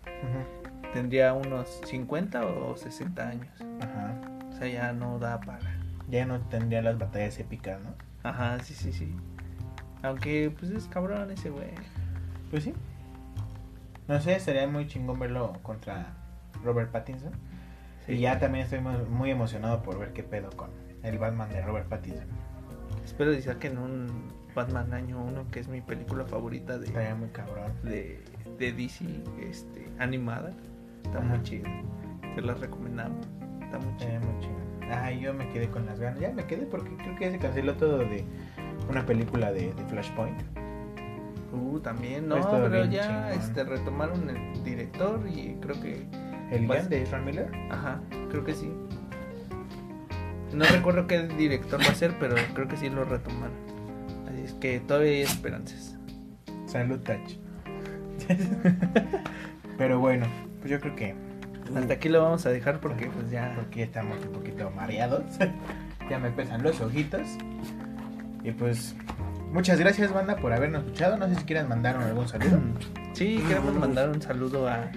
tendría unos 50 o 60 años. Ajá. O sea, ya no da para. Ya no tendría las batallas épicas, ¿no? Ajá, sí, sí, sí. Aunque pues es cabrón ese güey. Pues sí. No sé, sería muy chingón verlo contra Robert Pattinson. Sí. Y ya también estoy muy, emocionado por ver qué pedo con el Batman de Robert Pattinson. Espero que saquen un Batman año 1, que es mi película favorita de, muy cabrón. de, de DC este, animada. Está Ajá. muy chido. Te la recomendamos. Está muy chido. Estaría muy chingón. Ay, yo me quedé con las ganas. Ya me quedé porque creo que ya se canceló todo de una película de, de Flashpoint. Uh, también, no, Pues todo pero ya chingón. este, retomaron el director y creo que. El guion de Ezra Miller. Ajá, creo que sí. No recuerdo qué director va a ser, pero creo que sí lo retomaron. Así es que todavía hay esperanzas. Salud, Touch. Pero bueno, pues yo creo que. Hasta aquí lo vamos a dejar porque pues ya. Porque estamos un poquito mareados. ya me pesan los ojitos. Y pues. Muchas gracias, banda, por habernos escuchado. No sé si quieran mandar algún saludo. Sí, queremos mandar un saludo a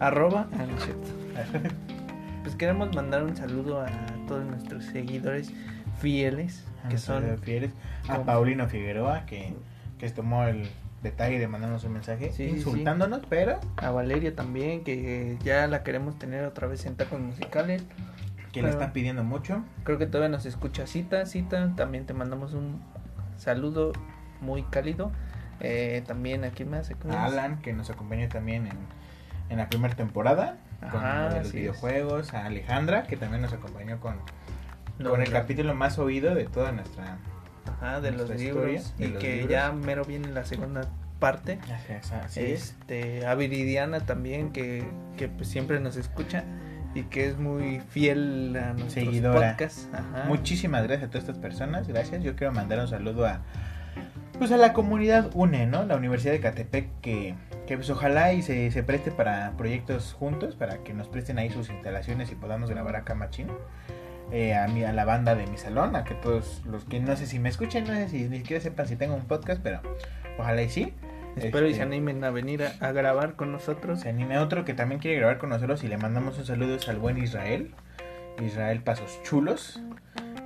arroba ah, no es cierto. Pues queremos mandar un saludo a todos nuestros seguidores fieles que son fieles. A Paulino Figueroa, que, que tomó el detalle de mandarnos un mensaje Sí, sí, insultándonos, pero a Valeria también que ya la queremos tener otra vez en tacos musicales. que le están pidiendo mucho. Creo que todavía nos escucha Cita, Cita, también te mandamos un saludo muy cálido. Eh, también aquí más A Alan, que nos acompaña también en, en la primera temporada. Con Ajá, los así es. videojuegos. A Alejandra, que también nos acompañó con, No, con el no. capítulo más oído de toda nuestra. Ajá, de los nuestra libros historia, de y los que libros. ya mero viene la segunda parte. Así es, así es. este, a Viridiana también que, que pues siempre nos escucha y que es muy fiel a nuestros Seguidora. podcasts. Ajá. Muchísimas gracias a todas estas personas, gracias. Yo quiero mandar un saludo a pues a la comunidad UNE, ¿no? La Universidad de Catepec que, que pues ojalá y se, se preste para proyectos juntos, para que nos presten ahí sus instalaciones y podamos grabar acá machín. Eh, a, mi, a la banda de mi salón, a que todos los que no sé si me escuchen, no sé si ni siquiera sepan si tengo un podcast, pero ojalá y sí. Espero y Este, se animen a venir a, a grabar con nosotros. Se anime otro que también quiere grabar con nosotros y le mandamos un saludo al buen Israel. Israel Pasos Chulos.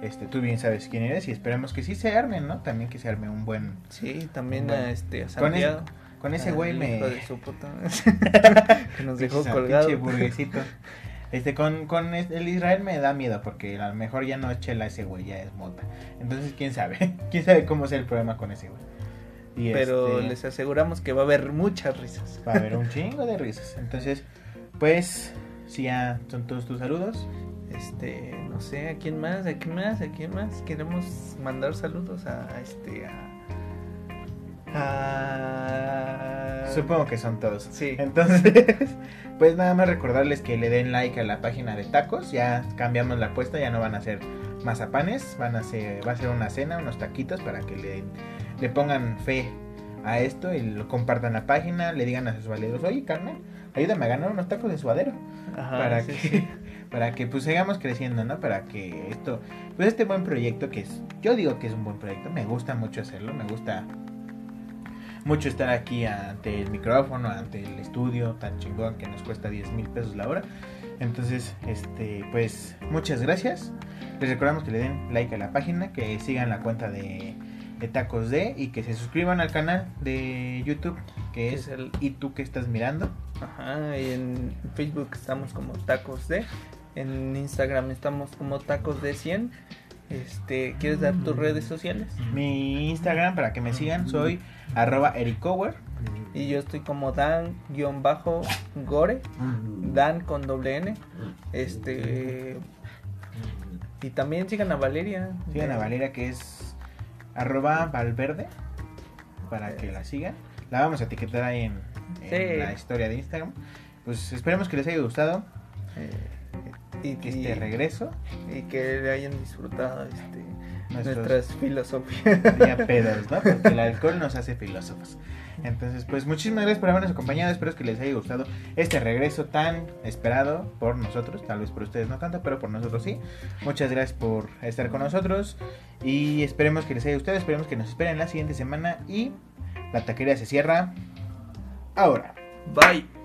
Este, tú bien sabes quién eres y esperamos que sí se armen, ¿no? También que se arme un buen... Sí, también Bueno, a, este, a con ese- Santiago. Con ese güey me... de su puta- que nos dejó Pinche colgado. burguesito. Este, con, con es- el Israel me da miedo porque a lo mejor ya no es chela ese güey, ya es mota. Entonces, quién sabe. quién sabe cómo sea el problema con ese güey. Y Pero este, les aseguramos que va a haber muchas risas. va a haber un chingo de risas. Entonces, Pues, si ya son todos tus saludos. Este, no sé, ¿a quién más? ¿A quién más? ¿A quién más? Queremos mandar saludos a, a este, a... a- Supongo que son todos. Sí. Entonces, pues nada más recordarles que le den like a la página de tacos. Ya cambiamos la apuesta, ya no van a ser mazapanes, van a ser, va a ser una cena, unos taquitos para que le, le pongan fe a esto y lo compartan la página, le digan a sus valeros, oye carnal, ayúdame a ganar unos tacos de suadero. Ajá, para sí, que sí. Para que pues sigamos creciendo, ¿no? Para que esto, pues este buen proyecto que es, yo digo que es un buen proyecto, me gusta mucho hacerlo, me gusta mucho estar aquí ante el micrófono, ante el estudio tan chingón que nos cuesta 10 mil pesos la hora. Entonces, este, pues muchas gracias. Les recordamos que le den like a la página, que sigan la cuenta de, de Tacos D y que se suscriban al canal de YouTube, que es el- ¿Y tú que estás mirando? Ajá, y en Facebook estamos como tacos de, en Instagram estamos como tacos de 100. Este, ¿quieres dar tus redes sociales? Mi Instagram, para que me sigan, soy arroba ericower. Y yo estoy como Dan-Gore, Dan con doble N. Este, y también sigan a Valeria. Sigan a Valeria, que es arroba valverde, para que la sigan. La vamos a etiquetar ahí en, en Sí. la historia de Instagram. Pues esperemos que les haya gustado Eh, y, que y- este regreso. y que le hayan disfrutado este, Nuestros nuestras filosofías. día pedos, ¿no? Porque el alcohol nos hace filósofos. Entonces, pues muchísimas gracias por habernos acompañado. Espero que les haya gustado este regreso tan esperado por nosotros. Tal vez por ustedes no tanto, pero por nosotros sí. Muchas gracias por estar con nosotros. Y esperemos que les haya gustado. Esperemos que nos esperen la siguiente semana. Y la taquería se cierra ahora. Bye.